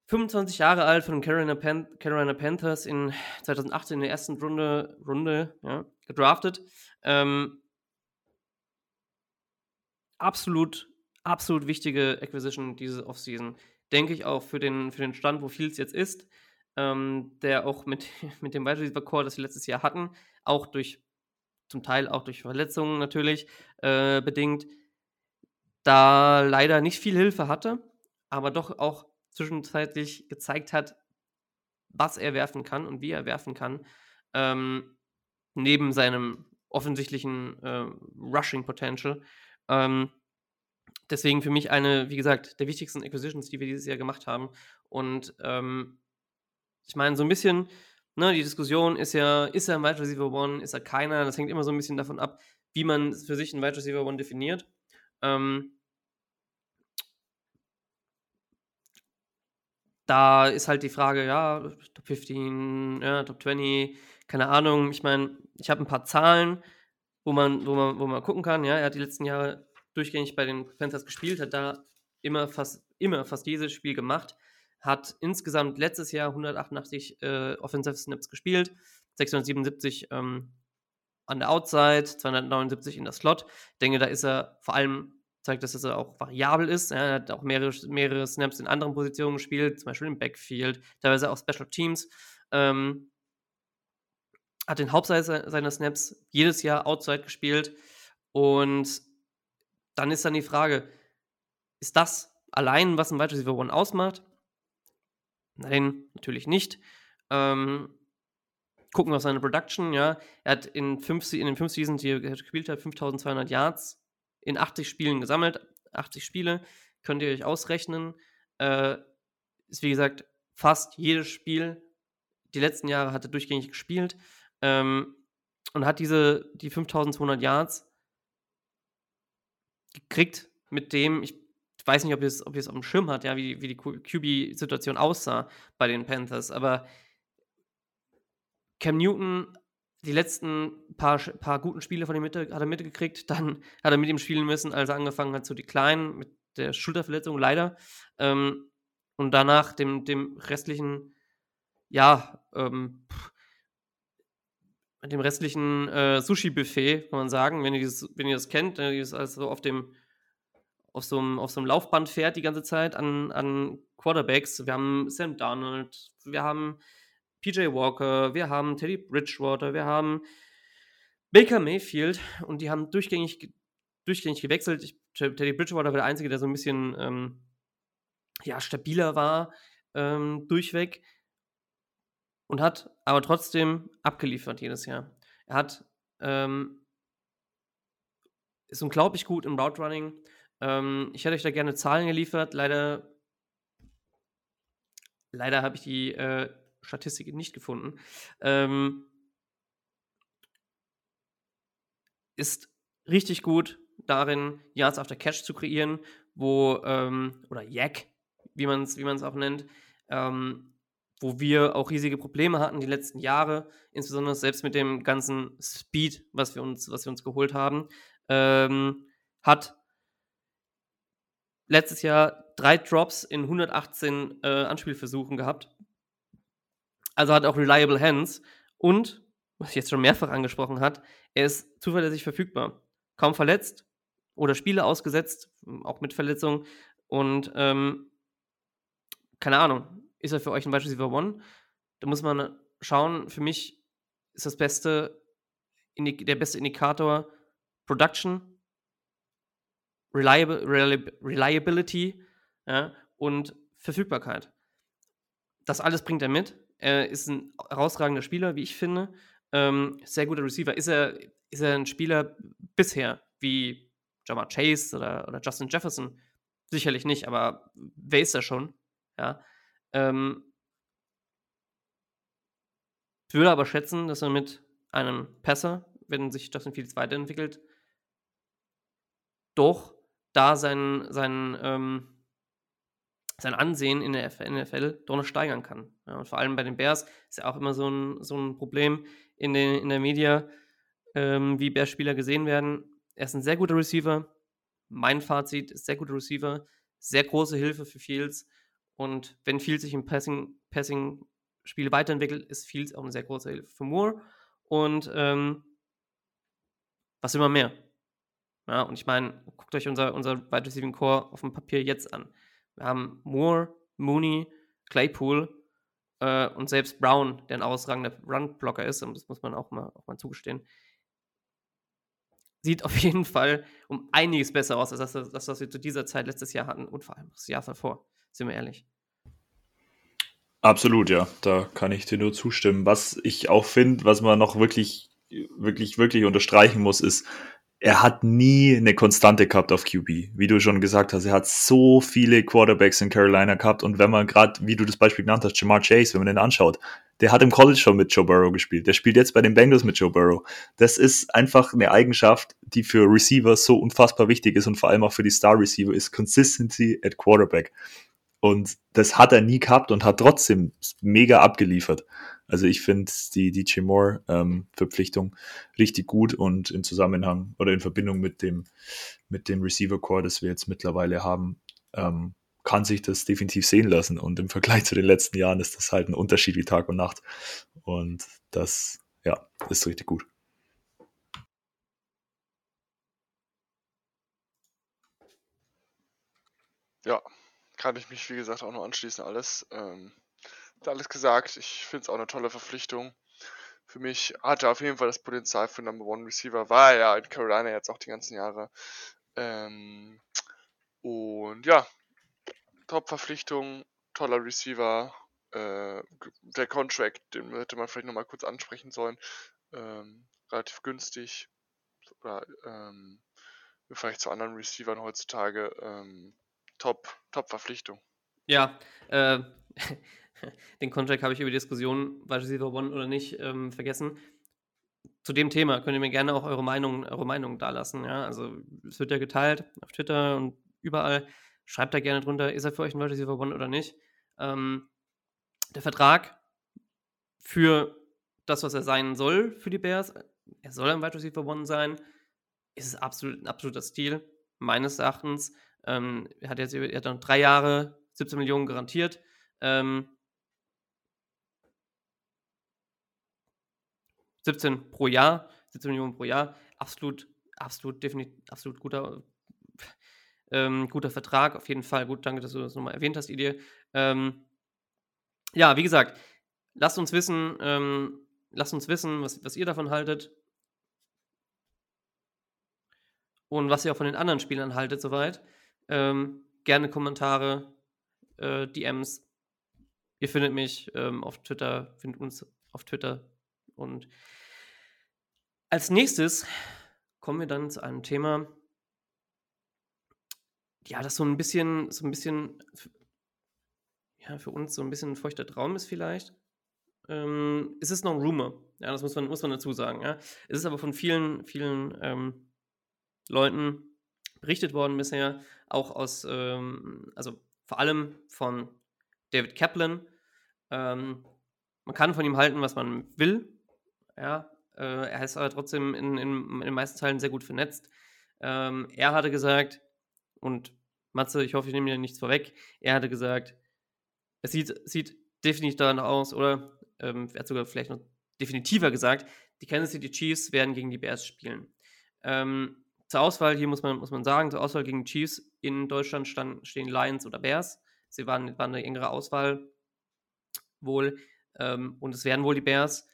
25 Jahre alt von den Carolina, Pan Carolina Panthers in 2018 in der ersten Runde, Runde ja, gedraftet. Ähm, absolut, absolut wichtige Acquisition diese Offseason. Denke ich auch für den, für den Stand, wo Fields jetzt ist, ähm, der auch mit, mit dem Wide Receiver Core, das wir letztes Jahr hatten, auch durch, zum Teil auch durch Verletzungen natürlich äh, bedingt, da leider nicht viel Hilfe hatte, aber doch auch zwischenzeitlich gezeigt hat, was er werfen kann und wie er werfen kann, ähm, neben seinem offensichtlichen äh, Rushing Potential. Ähm, deswegen für mich eine, wie gesagt, der wichtigsten Acquisitions, die wir dieses Jahr gemacht haben. Und ähm, ich meine, so ein bisschen, ne, die Diskussion ist ja, ist er ein Wide Receiver One, ist er keiner? Das hängt immer so ein bisschen davon ab, wie man für sich einen Wide Receiver One definiert. Ähm, da ist halt die Frage, ja, Top 15, ja, Top 20, keine Ahnung. Ich meine, ich habe ein paar Zahlen, wo man, wo, man, wo man gucken kann. Ja, er hat die letzten Jahre durchgängig bei den Panthers gespielt, hat da immer fast, immer fast jedes Spiel gemacht, hat insgesamt letztes Jahr 188 äh, Offensive Snaps gespielt, 677 ähm, an der Outside, 279 in der Slot. Ich denke, da ist er vor allem zeigt, dass er auch variabel ist. Er hat auch mehrere, mehrere Snaps in anderen Positionen gespielt, zum Beispiel im Backfield, teilweise auch Special Teams. Ähm, hat den Hauptteil seiner Snaps jedes Jahr outside gespielt. Und dann ist dann die Frage, ist das allein, was ein Wide Receiver One ausmacht? Nein, natürlich nicht. Ähm, gucken wir auf seine Production, ja. Er hat in, fünf, in den fünf Seasons, die er gespielt hat, 5200 Yards in 80 Spielen gesammelt. 80 Spiele, könnt ihr euch ausrechnen. Äh, ist wie gesagt fast jedes Spiel, die letzten Jahre hat er durchgängig gespielt ähm, und hat diese, die 5200 Yards gekriegt, mit dem, ich weiß nicht, ob ihr es, ob auf dem Schirm hat, ja, wie, wie die QB-Situation aussah bei den Panthers, aber Cam Newton, die letzten paar, paar guten Spiele von ihm Mitte, hat er mitgekriegt, dann hat er mit ihm spielen müssen, als er angefangen hat zu declinen, mit der Schulterverletzung leider. Ähm, und danach dem, dem restlichen, ja, ähm, dem restlichen äh, Sushi-Buffet, kann man sagen, wenn ihr, das, wenn ihr das kennt, wenn ihr das also auf dem auf so einem, auf so einem Laufband fährt die ganze Zeit an, an Quarterbacks. Wir haben Sam Darnold, wir haben PJ Walker, wir haben Teddy Bridgewater, wir haben Baker Mayfield und die haben durchgängig, durchgängig gewechselt. Ich, Teddy Bridgewater war der Einzige, der so ein bisschen ähm, ja, stabiler war ähm, durchweg und hat aber trotzdem abgeliefert jedes Jahr. Er hat ähm, ist unglaublich gut im Route Running. Ähm, ich hätte euch da gerne Zahlen geliefert. Leider, leider habe ich die äh, Statistik nicht gefunden. Ähm, ist richtig gut darin, Yards after Catch zu kreieren, wo, ähm, oder Yak, wie man es wie auch nennt, ähm, wo wir auch riesige Probleme hatten die letzten Jahre, insbesondere selbst mit dem ganzen Speed, was wir uns, was wir uns geholt haben, ähm, hat letztes Jahr drei Drops in 118 äh, Anspielversuchen gehabt. Also hat auch reliable Hands und, was ich jetzt schon mehrfach angesprochen hat, er ist zuverlässig verfügbar. Kaum verletzt oder Spiele ausgesetzt, auch mit Verletzungen. Und ähm, keine Ahnung, ist er für euch ein Wide Receiver One? Da muss man schauen, für mich ist das beste, der beste Indikator Production, Reliability ja, und Verfügbarkeit. Das alles bringt er mit. Er ist ein herausragender Spieler, wie ich finde. Ähm, sehr guter Receiver. Ist er, ist er ein Spieler bisher wie Jamar Chase oder, oder Justin Jefferson? Sicherlich nicht, aber wer ist er schon? Ja. Ähm, ich würde aber schätzen, dass er mit einem Passer, wenn sich Justin Fields weiterentwickelt, doch da sein, sein, ähm, sein Ansehen in der NFL doch noch steigern kann. Ja, und vor allem bei den Bears ist ja auch immer so ein, so ein Problem in, den, in der Media, ähm, wie Bears-Spieler gesehen werden. Er ist ein sehr guter Receiver. Mein Fazit ist sehr guter Receiver. Sehr große Hilfe für Fields. Und wenn Fields sich im Passing, Passing-Spiel weiterentwickelt, ist Fields auch eine sehr große Hilfe für Moore. Und ähm, was immer mehr. Ja, und ich meine, guckt euch unser, unser Wide Receiving Core auf dem Papier jetzt an. Wir haben Moore, Mooney, Claypool äh, und selbst Brown, der ein ausragender Run-Blocker ist, und das muss man auch mal, auch mal zugestehen. Sieht auf jeden Fall um einiges besser aus, als das, das, was wir zu dieser Zeit letztes Jahr hatten und vor allem das Jahr davor, sind wir ehrlich. Absolut, ja. Da kann ich dir nur zustimmen. Was ich auch finde, was man noch wirklich, wirklich, wirklich unterstreichen muss, ist, er hat nie eine Konstante gehabt auf QB. Wie du schon gesagt hast, er hat so viele Quarterbacks in Carolina gehabt und wenn man gerade, wie du das Beispiel genannt hast, Jamar Chase, wenn man den anschaut, der hat im College schon mit Joe Burrow gespielt. Der spielt jetzt bei den Bengals mit Joe Burrow. Das ist einfach eine Eigenschaft, die für Receiver so unfassbar wichtig ist und vor allem auch für die Star Receiver ist Consistency at Quarterback. Und das hat er nie gehabt und hat trotzdem mega abgeliefert. Also ich finde die DJ Moore ähm, Verpflichtung richtig gut und im Zusammenhang oder in Verbindung mit dem, mit dem Receiver Core, das wir jetzt mittlerweile haben, ähm, kann sich das definitiv sehen lassen. Und im Vergleich zu den letzten Jahren ist das halt ein Unterschied wie Tag und Nacht. Und das, ja, ist richtig gut. Ja, kann ich mich, wie gesagt, auch noch anschließen, alles. Ähm, alles gesagt. Ich finde es auch eine tolle Verpflichtung. Für mich hatte er auf jeden Fall das Potenzial für Number One Receiver. War er ja in Carolina jetzt auch die ganzen Jahre. Ähm, und ja, Top-Verpflichtung, toller Receiver. äh, der Contract, den hätte man vielleicht nochmal kurz ansprechen sollen, ähm, relativ günstig oder ähm, vielleicht zu anderen Receivern heutzutage ähm, top, top Verpflichtung. Ja, äh, den Contract habe ich über die Diskussion, Wide Receiver One oder nicht, ähm, vergessen. Zu dem Thema könnt ihr mir gerne auch eure Meinung, eure Meinung dalassen. Ja? Also es wird ja geteilt auf Twitter und überall. Schreibt da gerne drunter, ist er für euch ein Wide Receiver One oder nicht. Ähm, der Vertrag für das, was er sein soll für die Bears, er soll ein Wide Receiver One sein, ist es absolut ein absoluter Stil, meines Erachtens. Ähm, er hat jetzt er hat noch drei Jahre 17 Millionen garantiert. Ähm, 17 pro Jahr, 17 Millionen pro Jahr, absolut, absolut, definitiv, absolut guter, ähm, guter Vertrag, auf jeden Fall. Gut, danke, dass du das nochmal erwähnt hast, Idee. Ähm, ja, wie gesagt, lasst uns wissen, ähm, lasst uns wissen, was, was ihr davon haltet. Und was ihr auch von den anderen Spielern haltet, soweit. Ähm, gerne Kommentare, äh, DMs. Ihr findet mich ähm, auf Twitter, findet uns auf Twitter. Und als nächstes kommen wir dann zu einem Thema, ja, das so ein bisschen, so ein bisschen ja, für uns so ein bisschen ein feuchter Traum ist vielleicht. Ähm, es ist noch ein Rumor. Ja, das muss man, muss man dazu sagen. Ja. Es ist aber von vielen, vielen ähm, Leuten berichtet worden bisher, auch aus, ähm, also vor allem von David Kaplan. Ähm, man kann von ihm halten, was man will. Ja, äh, er ist aber trotzdem in, in, in, den meisten Teilen sehr gut vernetzt. Ähm, er hatte gesagt, und Matze, ich hoffe, ich nehme dir nichts vorweg, er hatte gesagt, es sieht, sieht definitiv danach aus, oder ähm, er hat sogar vielleicht noch definitiver gesagt, die Kansas City Chiefs werden gegen die Bears spielen. Ähm, zur Auswahl hier muss man, muss man sagen, zur Auswahl gegen Chiefs in Deutschland stand, stehen Lions oder Bears. Sie waren, waren eine engere Auswahl wohl. Ähm, und es werden wohl die Bears.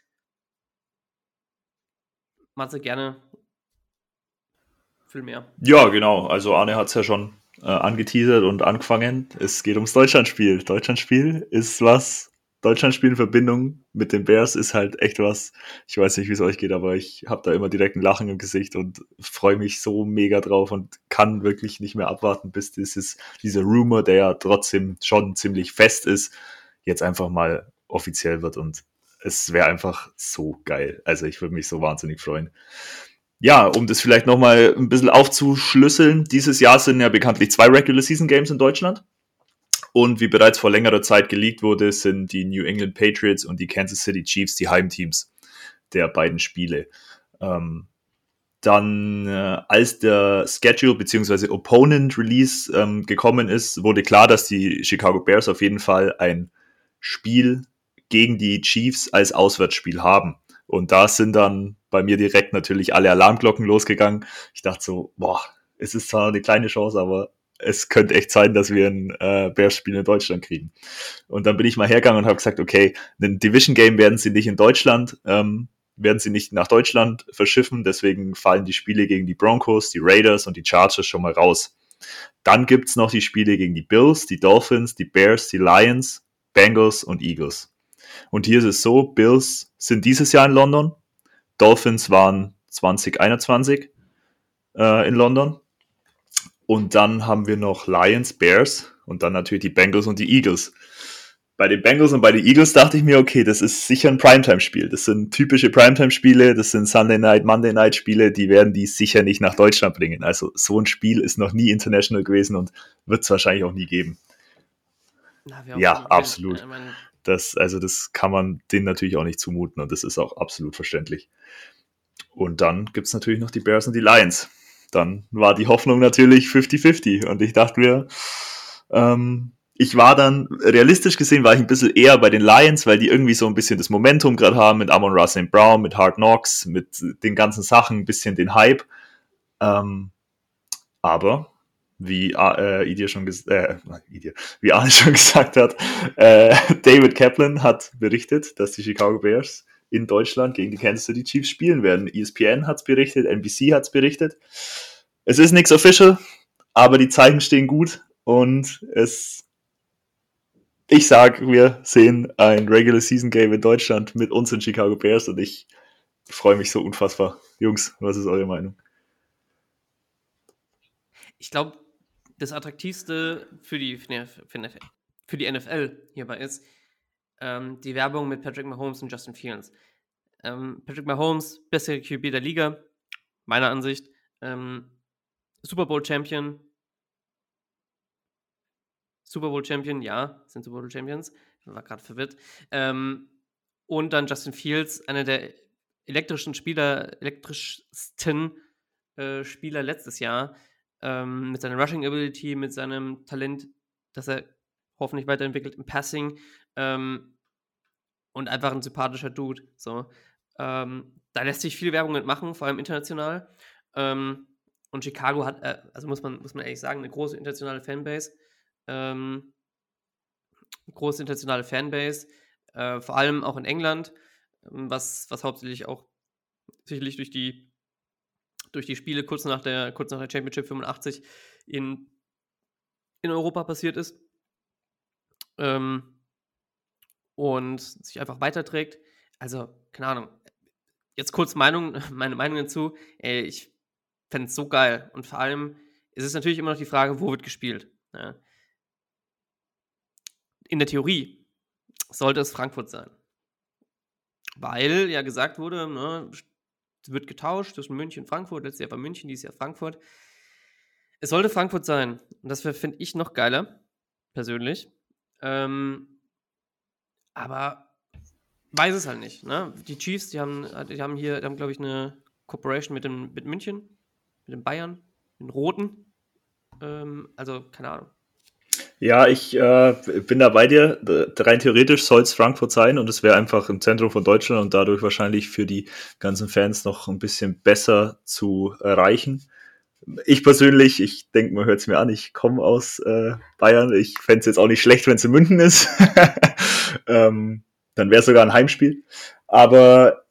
Matze, gerne. Viel mehr. Ja, genau. Also Arne hat es ja schon äh, angeteasert und angefangen. Es geht ums Deutschlandspiel. Deutschlandspiel ist was. Deutschlandspiel in Verbindung mit den Bears ist halt echt was. Ich weiß nicht, wie es euch geht, aber ich habe da immer direkt ein Lachen im Gesicht und freue mich so mega drauf und kann wirklich nicht mehr abwarten, bis dieses, dieser Rumor, der ja trotzdem schon ziemlich fest ist, jetzt einfach mal offiziell wird und es wäre einfach so geil. Also ich würde mich so wahnsinnig freuen ja, um das vielleicht nochmal ein bisschen aufzuschlüsseln, dieses Jahr sind ja bekanntlich zwei Regular Season Games in Deutschland. Und wie bereits vor längerer Zeit geleakt wurde, sind die New England Patriots und die Kansas City Chiefs die Heimteams der beiden Spiele. Ähm, dann, äh, als der Schedule bzw. Opponent Release ähm, gekommen ist, wurde klar, dass die Chicago Bears auf jeden Fall ein Spiel gegen die Chiefs als Auswärtsspiel haben. Und da sind dann bei mir direkt natürlich alle Alarmglocken losgegangen. Ich dachte so, boah, es ist zwar eine kleine Chance, aber es könnte echt sein, dass wir ein äh, Bears-Spiel in Deutschland kriegen. Und dann bin ich mal hergegangen und habe gesagt, okay, ein Division-Game werden sie nicht in Deutschland, ähm, werden sie nicht nach Deutschland verschiffen, deswegen fallen die Spiele gegen die Broncos, die Raiders und die Chargers schon mal raus. Dann gibt's noch die Spiele gegen die Bills, die Dolphins, die Bears, die Lions, Bengals und Eagles. Und hier ist es so, Bills sind dieses Jahr in London, Dolphins waren 2021 äh, in London. Und dann haben wir noch Lions, Bears und dann natürlich die Bengals und die Eagles. Bei den Bengals und bei den Eagles dachte ich mir, okay, das ist sicher ein Primetime-Spiel. Das sind typische Primetime-Spiele, das sind Sunday Night, Monday Night-Spiele, die werden die sicher nicht nach Deutschland bringen. Also so ein Spiel ist noch nie international gewesen und wird es wahrscheinlich auch nie geben. Na, ja, absolut. Äh, das, also das kann man denen natürlich auch nicht zumuten und das ist auch absolut verständlich. Und dann gibt es natürlich noch die Bears und die Lions. Dann war die Hoffnung natürlich 50-50 und ich dachte mir, ähm, ich war dann, realistisch gesehen, war ich ein bisschen eher bei den Lions, weil die irgendwie so ein bisschen das Momentum gerade haben mit Amon Russell Brown, mit Hard Knocks, mit den ganzen Sachen, ein bisschen den Hype. Ähm, aber wie äh, Idie schon äh, Idie, wie Arne schon gesagt hat, äh, David Kaplan hat berichtet, dass die Chicago Bears in Deutschland gegen die Kansas City Chiefs spielen werden. ESPN hat es berichtet, NBC hat es berichtet. Es ist nichts official, aber die Zeichen stehen gut und es ich sag, wir sehen ein Regular Season Game in Deutschland mit uns in Chicago Bears und ich freue mich so unfassbar. Jungs, was ist eure Meinung? Ich glaube, das Attraktivste für die, für die NFL hierbei ist ähm, die Werbung mit Patrick Mahomes und Justin Fields. Ähm, Patrick Mahomes, beste QB der Liga, meiner Ansicht. Ähm, Super Bowl Champion. Super Bowl Champion, ja, sind Super Bowl Champions. Ich war gerade verwirrt. Ähm, und dann Justin Fields, einer der elektrischen Spieler, elektrischsten äh, Spieler letztes Jahr. Ähm, mit seiner Rushing Ability, mit seinem Talent, das er hoffentlich weiterentwickelt im Passing. Ähm, und einfach ein sympathischer Dude. So. Ähm, da lässt sich viel Werbung mitmachen, vor allem international. Ähm, und Chicago hat, äh, also muss man, muss man ehrlich sagen, eine große internationale Fanbase. Ähm, große internationale Fanbase, äh, vor allem auch in England, ähm, was, was hauptsächlich auch sicherlich durch die, durch die Spiele kurz nach der, kurz nach der Championship 85 in, in Europa passiert ist. Ähm, und sich einfach weiterträgt. Also, keine Ahnung. Jetzt kurz Meinung, meine Meinung dazu. Ey, ich fände es so geil. Und vor allem ist es natürlich immer noch die Frage, wo wird gespielt. Ja. In der Theorie sollte es Frankfurt sein. Weil ja gesagt wurde, ne, wird getauscht zwischen München und Frankfurt. Letztes Jahr war München, dieses Jahr Frankfurt. Es sollte Frankfurt sein. Und das finde ich noch geiler, persönlich. Ähm, aber weiß es halt nicht. Ne? Die Chiefs, die haben, die haben hier, die haben, glaube ich, eine Cooperation mit, dem, mit München, mit den Bayern, den Roten. Ähm, also, keine Ahnung. Ja, ich äh, bin da bei dir. Rein theoretisch soll es Frankfurt sein und es wäre einfach im Zentrum von Deutschland und dadurch wahrscheinlich für die ganzen Fans noch ein bisschen besser zu erreichen. Ich persönlich, ich denke, man hört es mir an, ich komme aus äh, Bayern. Ich fände es jetzt auch nicht schlecht, wenn es in München ist. ähm, dann wäre es sogar ein Heimspiel. Aber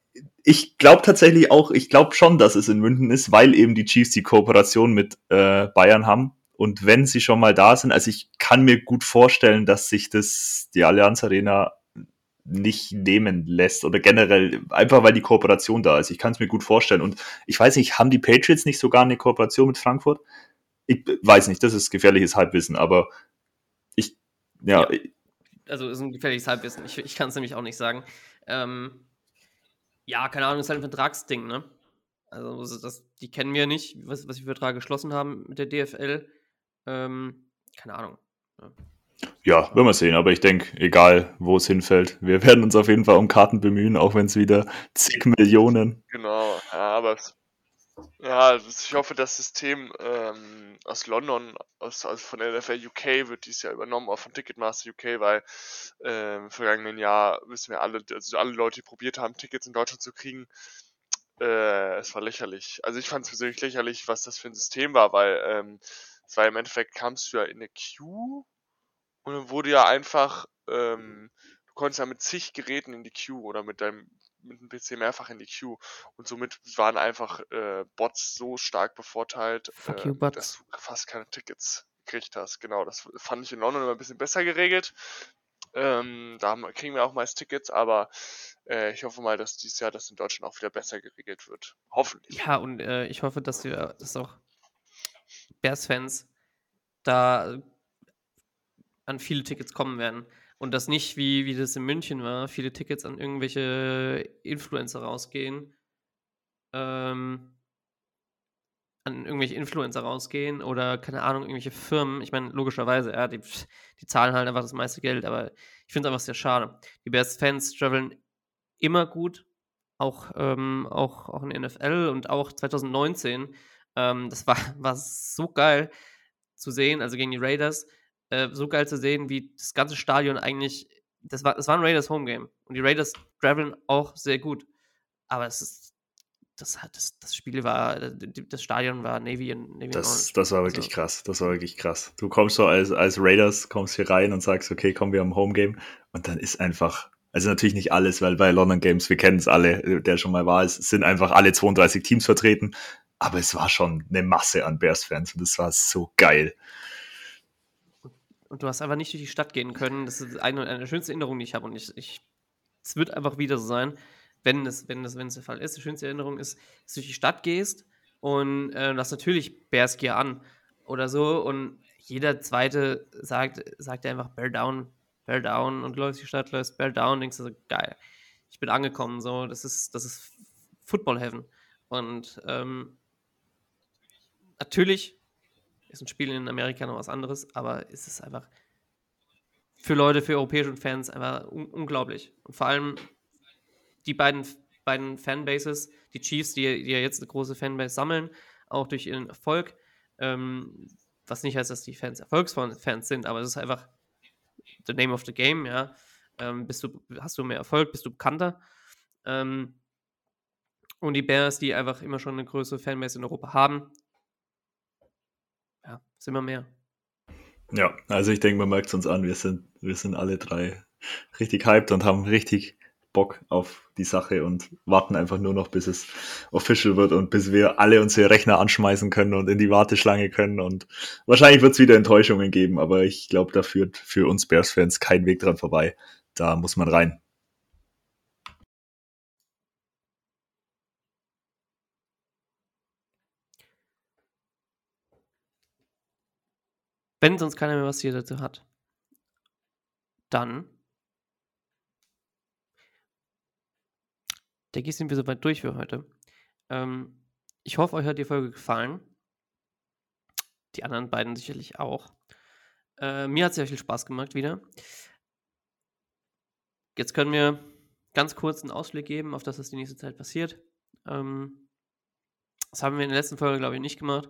ich glaube tatsächlich auch, ich glaube schon, dass es in München ist, weil eben die Chiefs die Kooperation mit äh, Bayern haben und wenn sie schon mal da sind, also ich kann mir gut vorstellen, dass sich das, die Allianz Arena nicht nehmen lässt oder generell einfach weil die Kooperation da ist. Ich kann es mir gut vorstellen. Und ich weiß nicht, haben die Patriots nicht sogar eine Kooperation mit Frankfurt? Ich weiß nicht, das ist gefährliches Halbwissen, aber ich, ja. Also ist ein gefährliches Halbwissen. Ich, ich kann es nämlich auch nicht sagen. Ähm, ja, keine Ahnung, ist halt ein Vertragsding, ne? Also das, die kennen wir nicht, was, was wir Vertrag geschlossen haben mit der DFL. Ähm, keine Ahnung. Ja. Ja, werden wir sehen, aber ich denke, egal wo es hinfällt, wir werden uns auf jeden Fall um Karten bemühen, auch wenn es wieder zig Millionen. Genau, ja, aber es, ja, ich hoffe, das System ähm, aus London, aus, also von NFL UK, wird dieses Jahr übernommen, auch von Ticketmaster UK, weil äh, im vergangenen Jahr wissen wir alle, also alle Leute, die probiert haben, Tickets in Deutschland zu kriegen, äh, es war lächerlich. Also ich fand es persönlich lächerlich, was das für ein System war, weil ähm, es war im Endeffekt, kamst du ja in eine Queue und dann wurde ja einfach, ähm, du konntest ja mit zig Geräten in die Queue oder mit deinem mit dem PC mehrfach in die Queue und somit waren einfach äh, Bots so stark bevorteilt, äh, you, dass du fast keine Tickets gekriegt hast. Genau, das fand ich in London immer ein bisschen besser geregelt. Ähm, da haben, kriegen wir auch meist Tickets, aber äh, ich hoffe mal, dass dieses Jahr das in Deutschland auch wieder besser geregelt wird. Hoffentlich. Ja, und äh, ich hoffe, dass wir dass auch Bears-Fans da an viele Tickets kommen werden. Und das nicht, wie, wie das in München war, viele Tickets an irgendwelche Influencer rausgehen. Ähm, an irgendwelche Influencer rausgehen oder, keine Ahnung, irgendwelche Firmen. Ich meine, logischerweise, ja, die, die zahlen halt einfach das meiste Geld, aber ich finde es einfach sehr schade. Die Bears-Fans traveln immer gut, auch, ähm, auch, auch in NFL und auch 2019. Ähm, das war, war so geil zu sehen, also gegen die Raiders äh, so geil zu sehen, wie das ganze Stadion eigentlich. Das war, das war ein Raiders Homegame. Und die Raiders traveln auch sehr gut. Aber es ist. Das, das, das Spiel war, das Stadion war Navy und Navy das, das war wirklich also. krass. Das war wirklich krass. Du kommst so als, als Raiders, kommst hier rein und sagst, okay, kommen wir am Homegame. Und dann ist einfach also natürlich nicht alles, weil bei London Games, wir kennen es alle, der schon mal war, es sind einfach alle 32 Teams vertreten. Aber es war schon eine Masse an Bears-Fans und es war so geil. Und du hast einfach nicht durch die Stadt gehen können. Das ist eine, eine der schönsten Erinnerungen, die ich habe. Und ich, ich, es wird einfach wieder so sein, wenn es, wenn das, wenn es der Fall ist. Die schönste Erinnerung ist, dass du durch die Stadt gehst und äh, hast natürlich Bears Gear an oder so und jeder zweite sagt, sagt einfach Bear Down, Bear Down und läufst die Stadt, läufst Bear Down, denkst du so, geil, ich bin angekommen, so, das ist, das ist Football Heaven. Und ähm, natürlich ist ein Spiel in Amerika noch was anderes, aber es ist einfach für Leute, für europäische Fans einfach un unglaublich. Und vor allem die beiden, beiden Fanbases, die Chiefs, die, die ja jetzt eine große Fanbase sammeln, auch durch ihren Erfolg, ähm, was nicht heißt, dass die Fans Erfolgsfans sind, aber es ist einfach the name of the game, ja. Ähm, bist du, hast du mehr Erfolg, bist du bekannter. Ähm, und die Bears, die einfach immer schon eine größere Fanbase in Europa haben, ist immer mehr. Ja, also ich denke, man merkt es uns an, wir sind, wir sind alle drei richtig hyped und haben richtig Bock auf die Sache und warten einfach nur noch, bis es official wird und bis wir alle unsere Rechner anschmeißen können und in die Warteschlange können. Und wahrscheinlich wird es wieder Enttäuschungen geben, aber ich glaube, da führt für uns Bears-Fans kein Weg dran vorbei. Da muss man rein. Wenn sonst keiner mehr was hier dazu hat, dann denke ich, sind wir soweit durch für heute. Ähm, ich hoffe, euch hat die Folge gefallen. Die anderen beiden sicherlich auch. Äh, mir hat es sehr viel Spaß gemacht wieder. Jetzt können wir ganz kurz einen Ausblick geben, auf das, was die nächste Zeit passiert. Ähm, das haben wir in der letzten Folge, glaube ich, nicht gemacht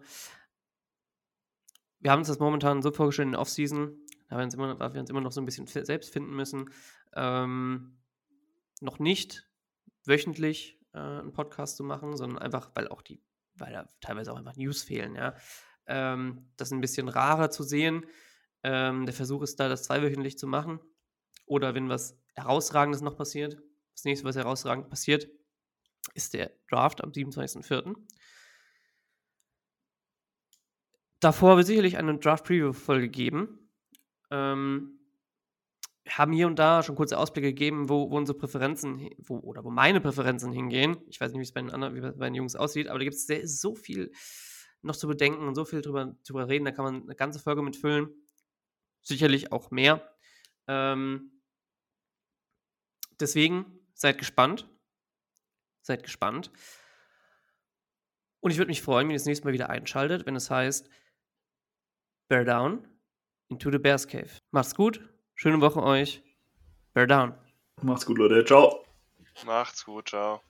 wir haben uns das momentan so vorgestellt in der Offseason, da wir uns immer, wir uns immer noch so ein bisschen selbst finden müssen, ähm, noch nicht wöchentlich äh, einen Podcast zu machen, sondern einfach, weil auch die, weil da teilweise auch einfach News fehlen, ja. Ähm, das ein bisschen rarer zu sehen. Ähm, der Versuch ist da, das zweiwöchentlich zu machen. Oder wenn was Herausragendes noch passiert, das nächste, was herausragend passiert, ist der Draft am 27.04. Davor wird sicherlich eine Draft-Preview-Folge geben. Ähm, haben hier und da schon kurze Ausblicke gegeben, wo, wo unsere Präferenzen, wo, oder wo meine Präferenzen hingehen. Ich weiß nicht, wie es bei den anderen, wie es bei den Jungs aussieht, aber da gibt es so viel noch zu bedenken und so viel drüber, drüber reden. Da kann man eine ganze Folge mitfüllen. Sicherlich auch mehr. Ähm, deswegen seid gespannt. Seid gespannt. Und ich würde mich freuen, wenn ihr das nächste Mal wieder einschaltet, wenn es heißt, Bear down into the Bears Cave. Macht's gut. Schöne Woche euch. Bear down. Macht's gut, Leute. Ciao. Macht's gut. Ciao.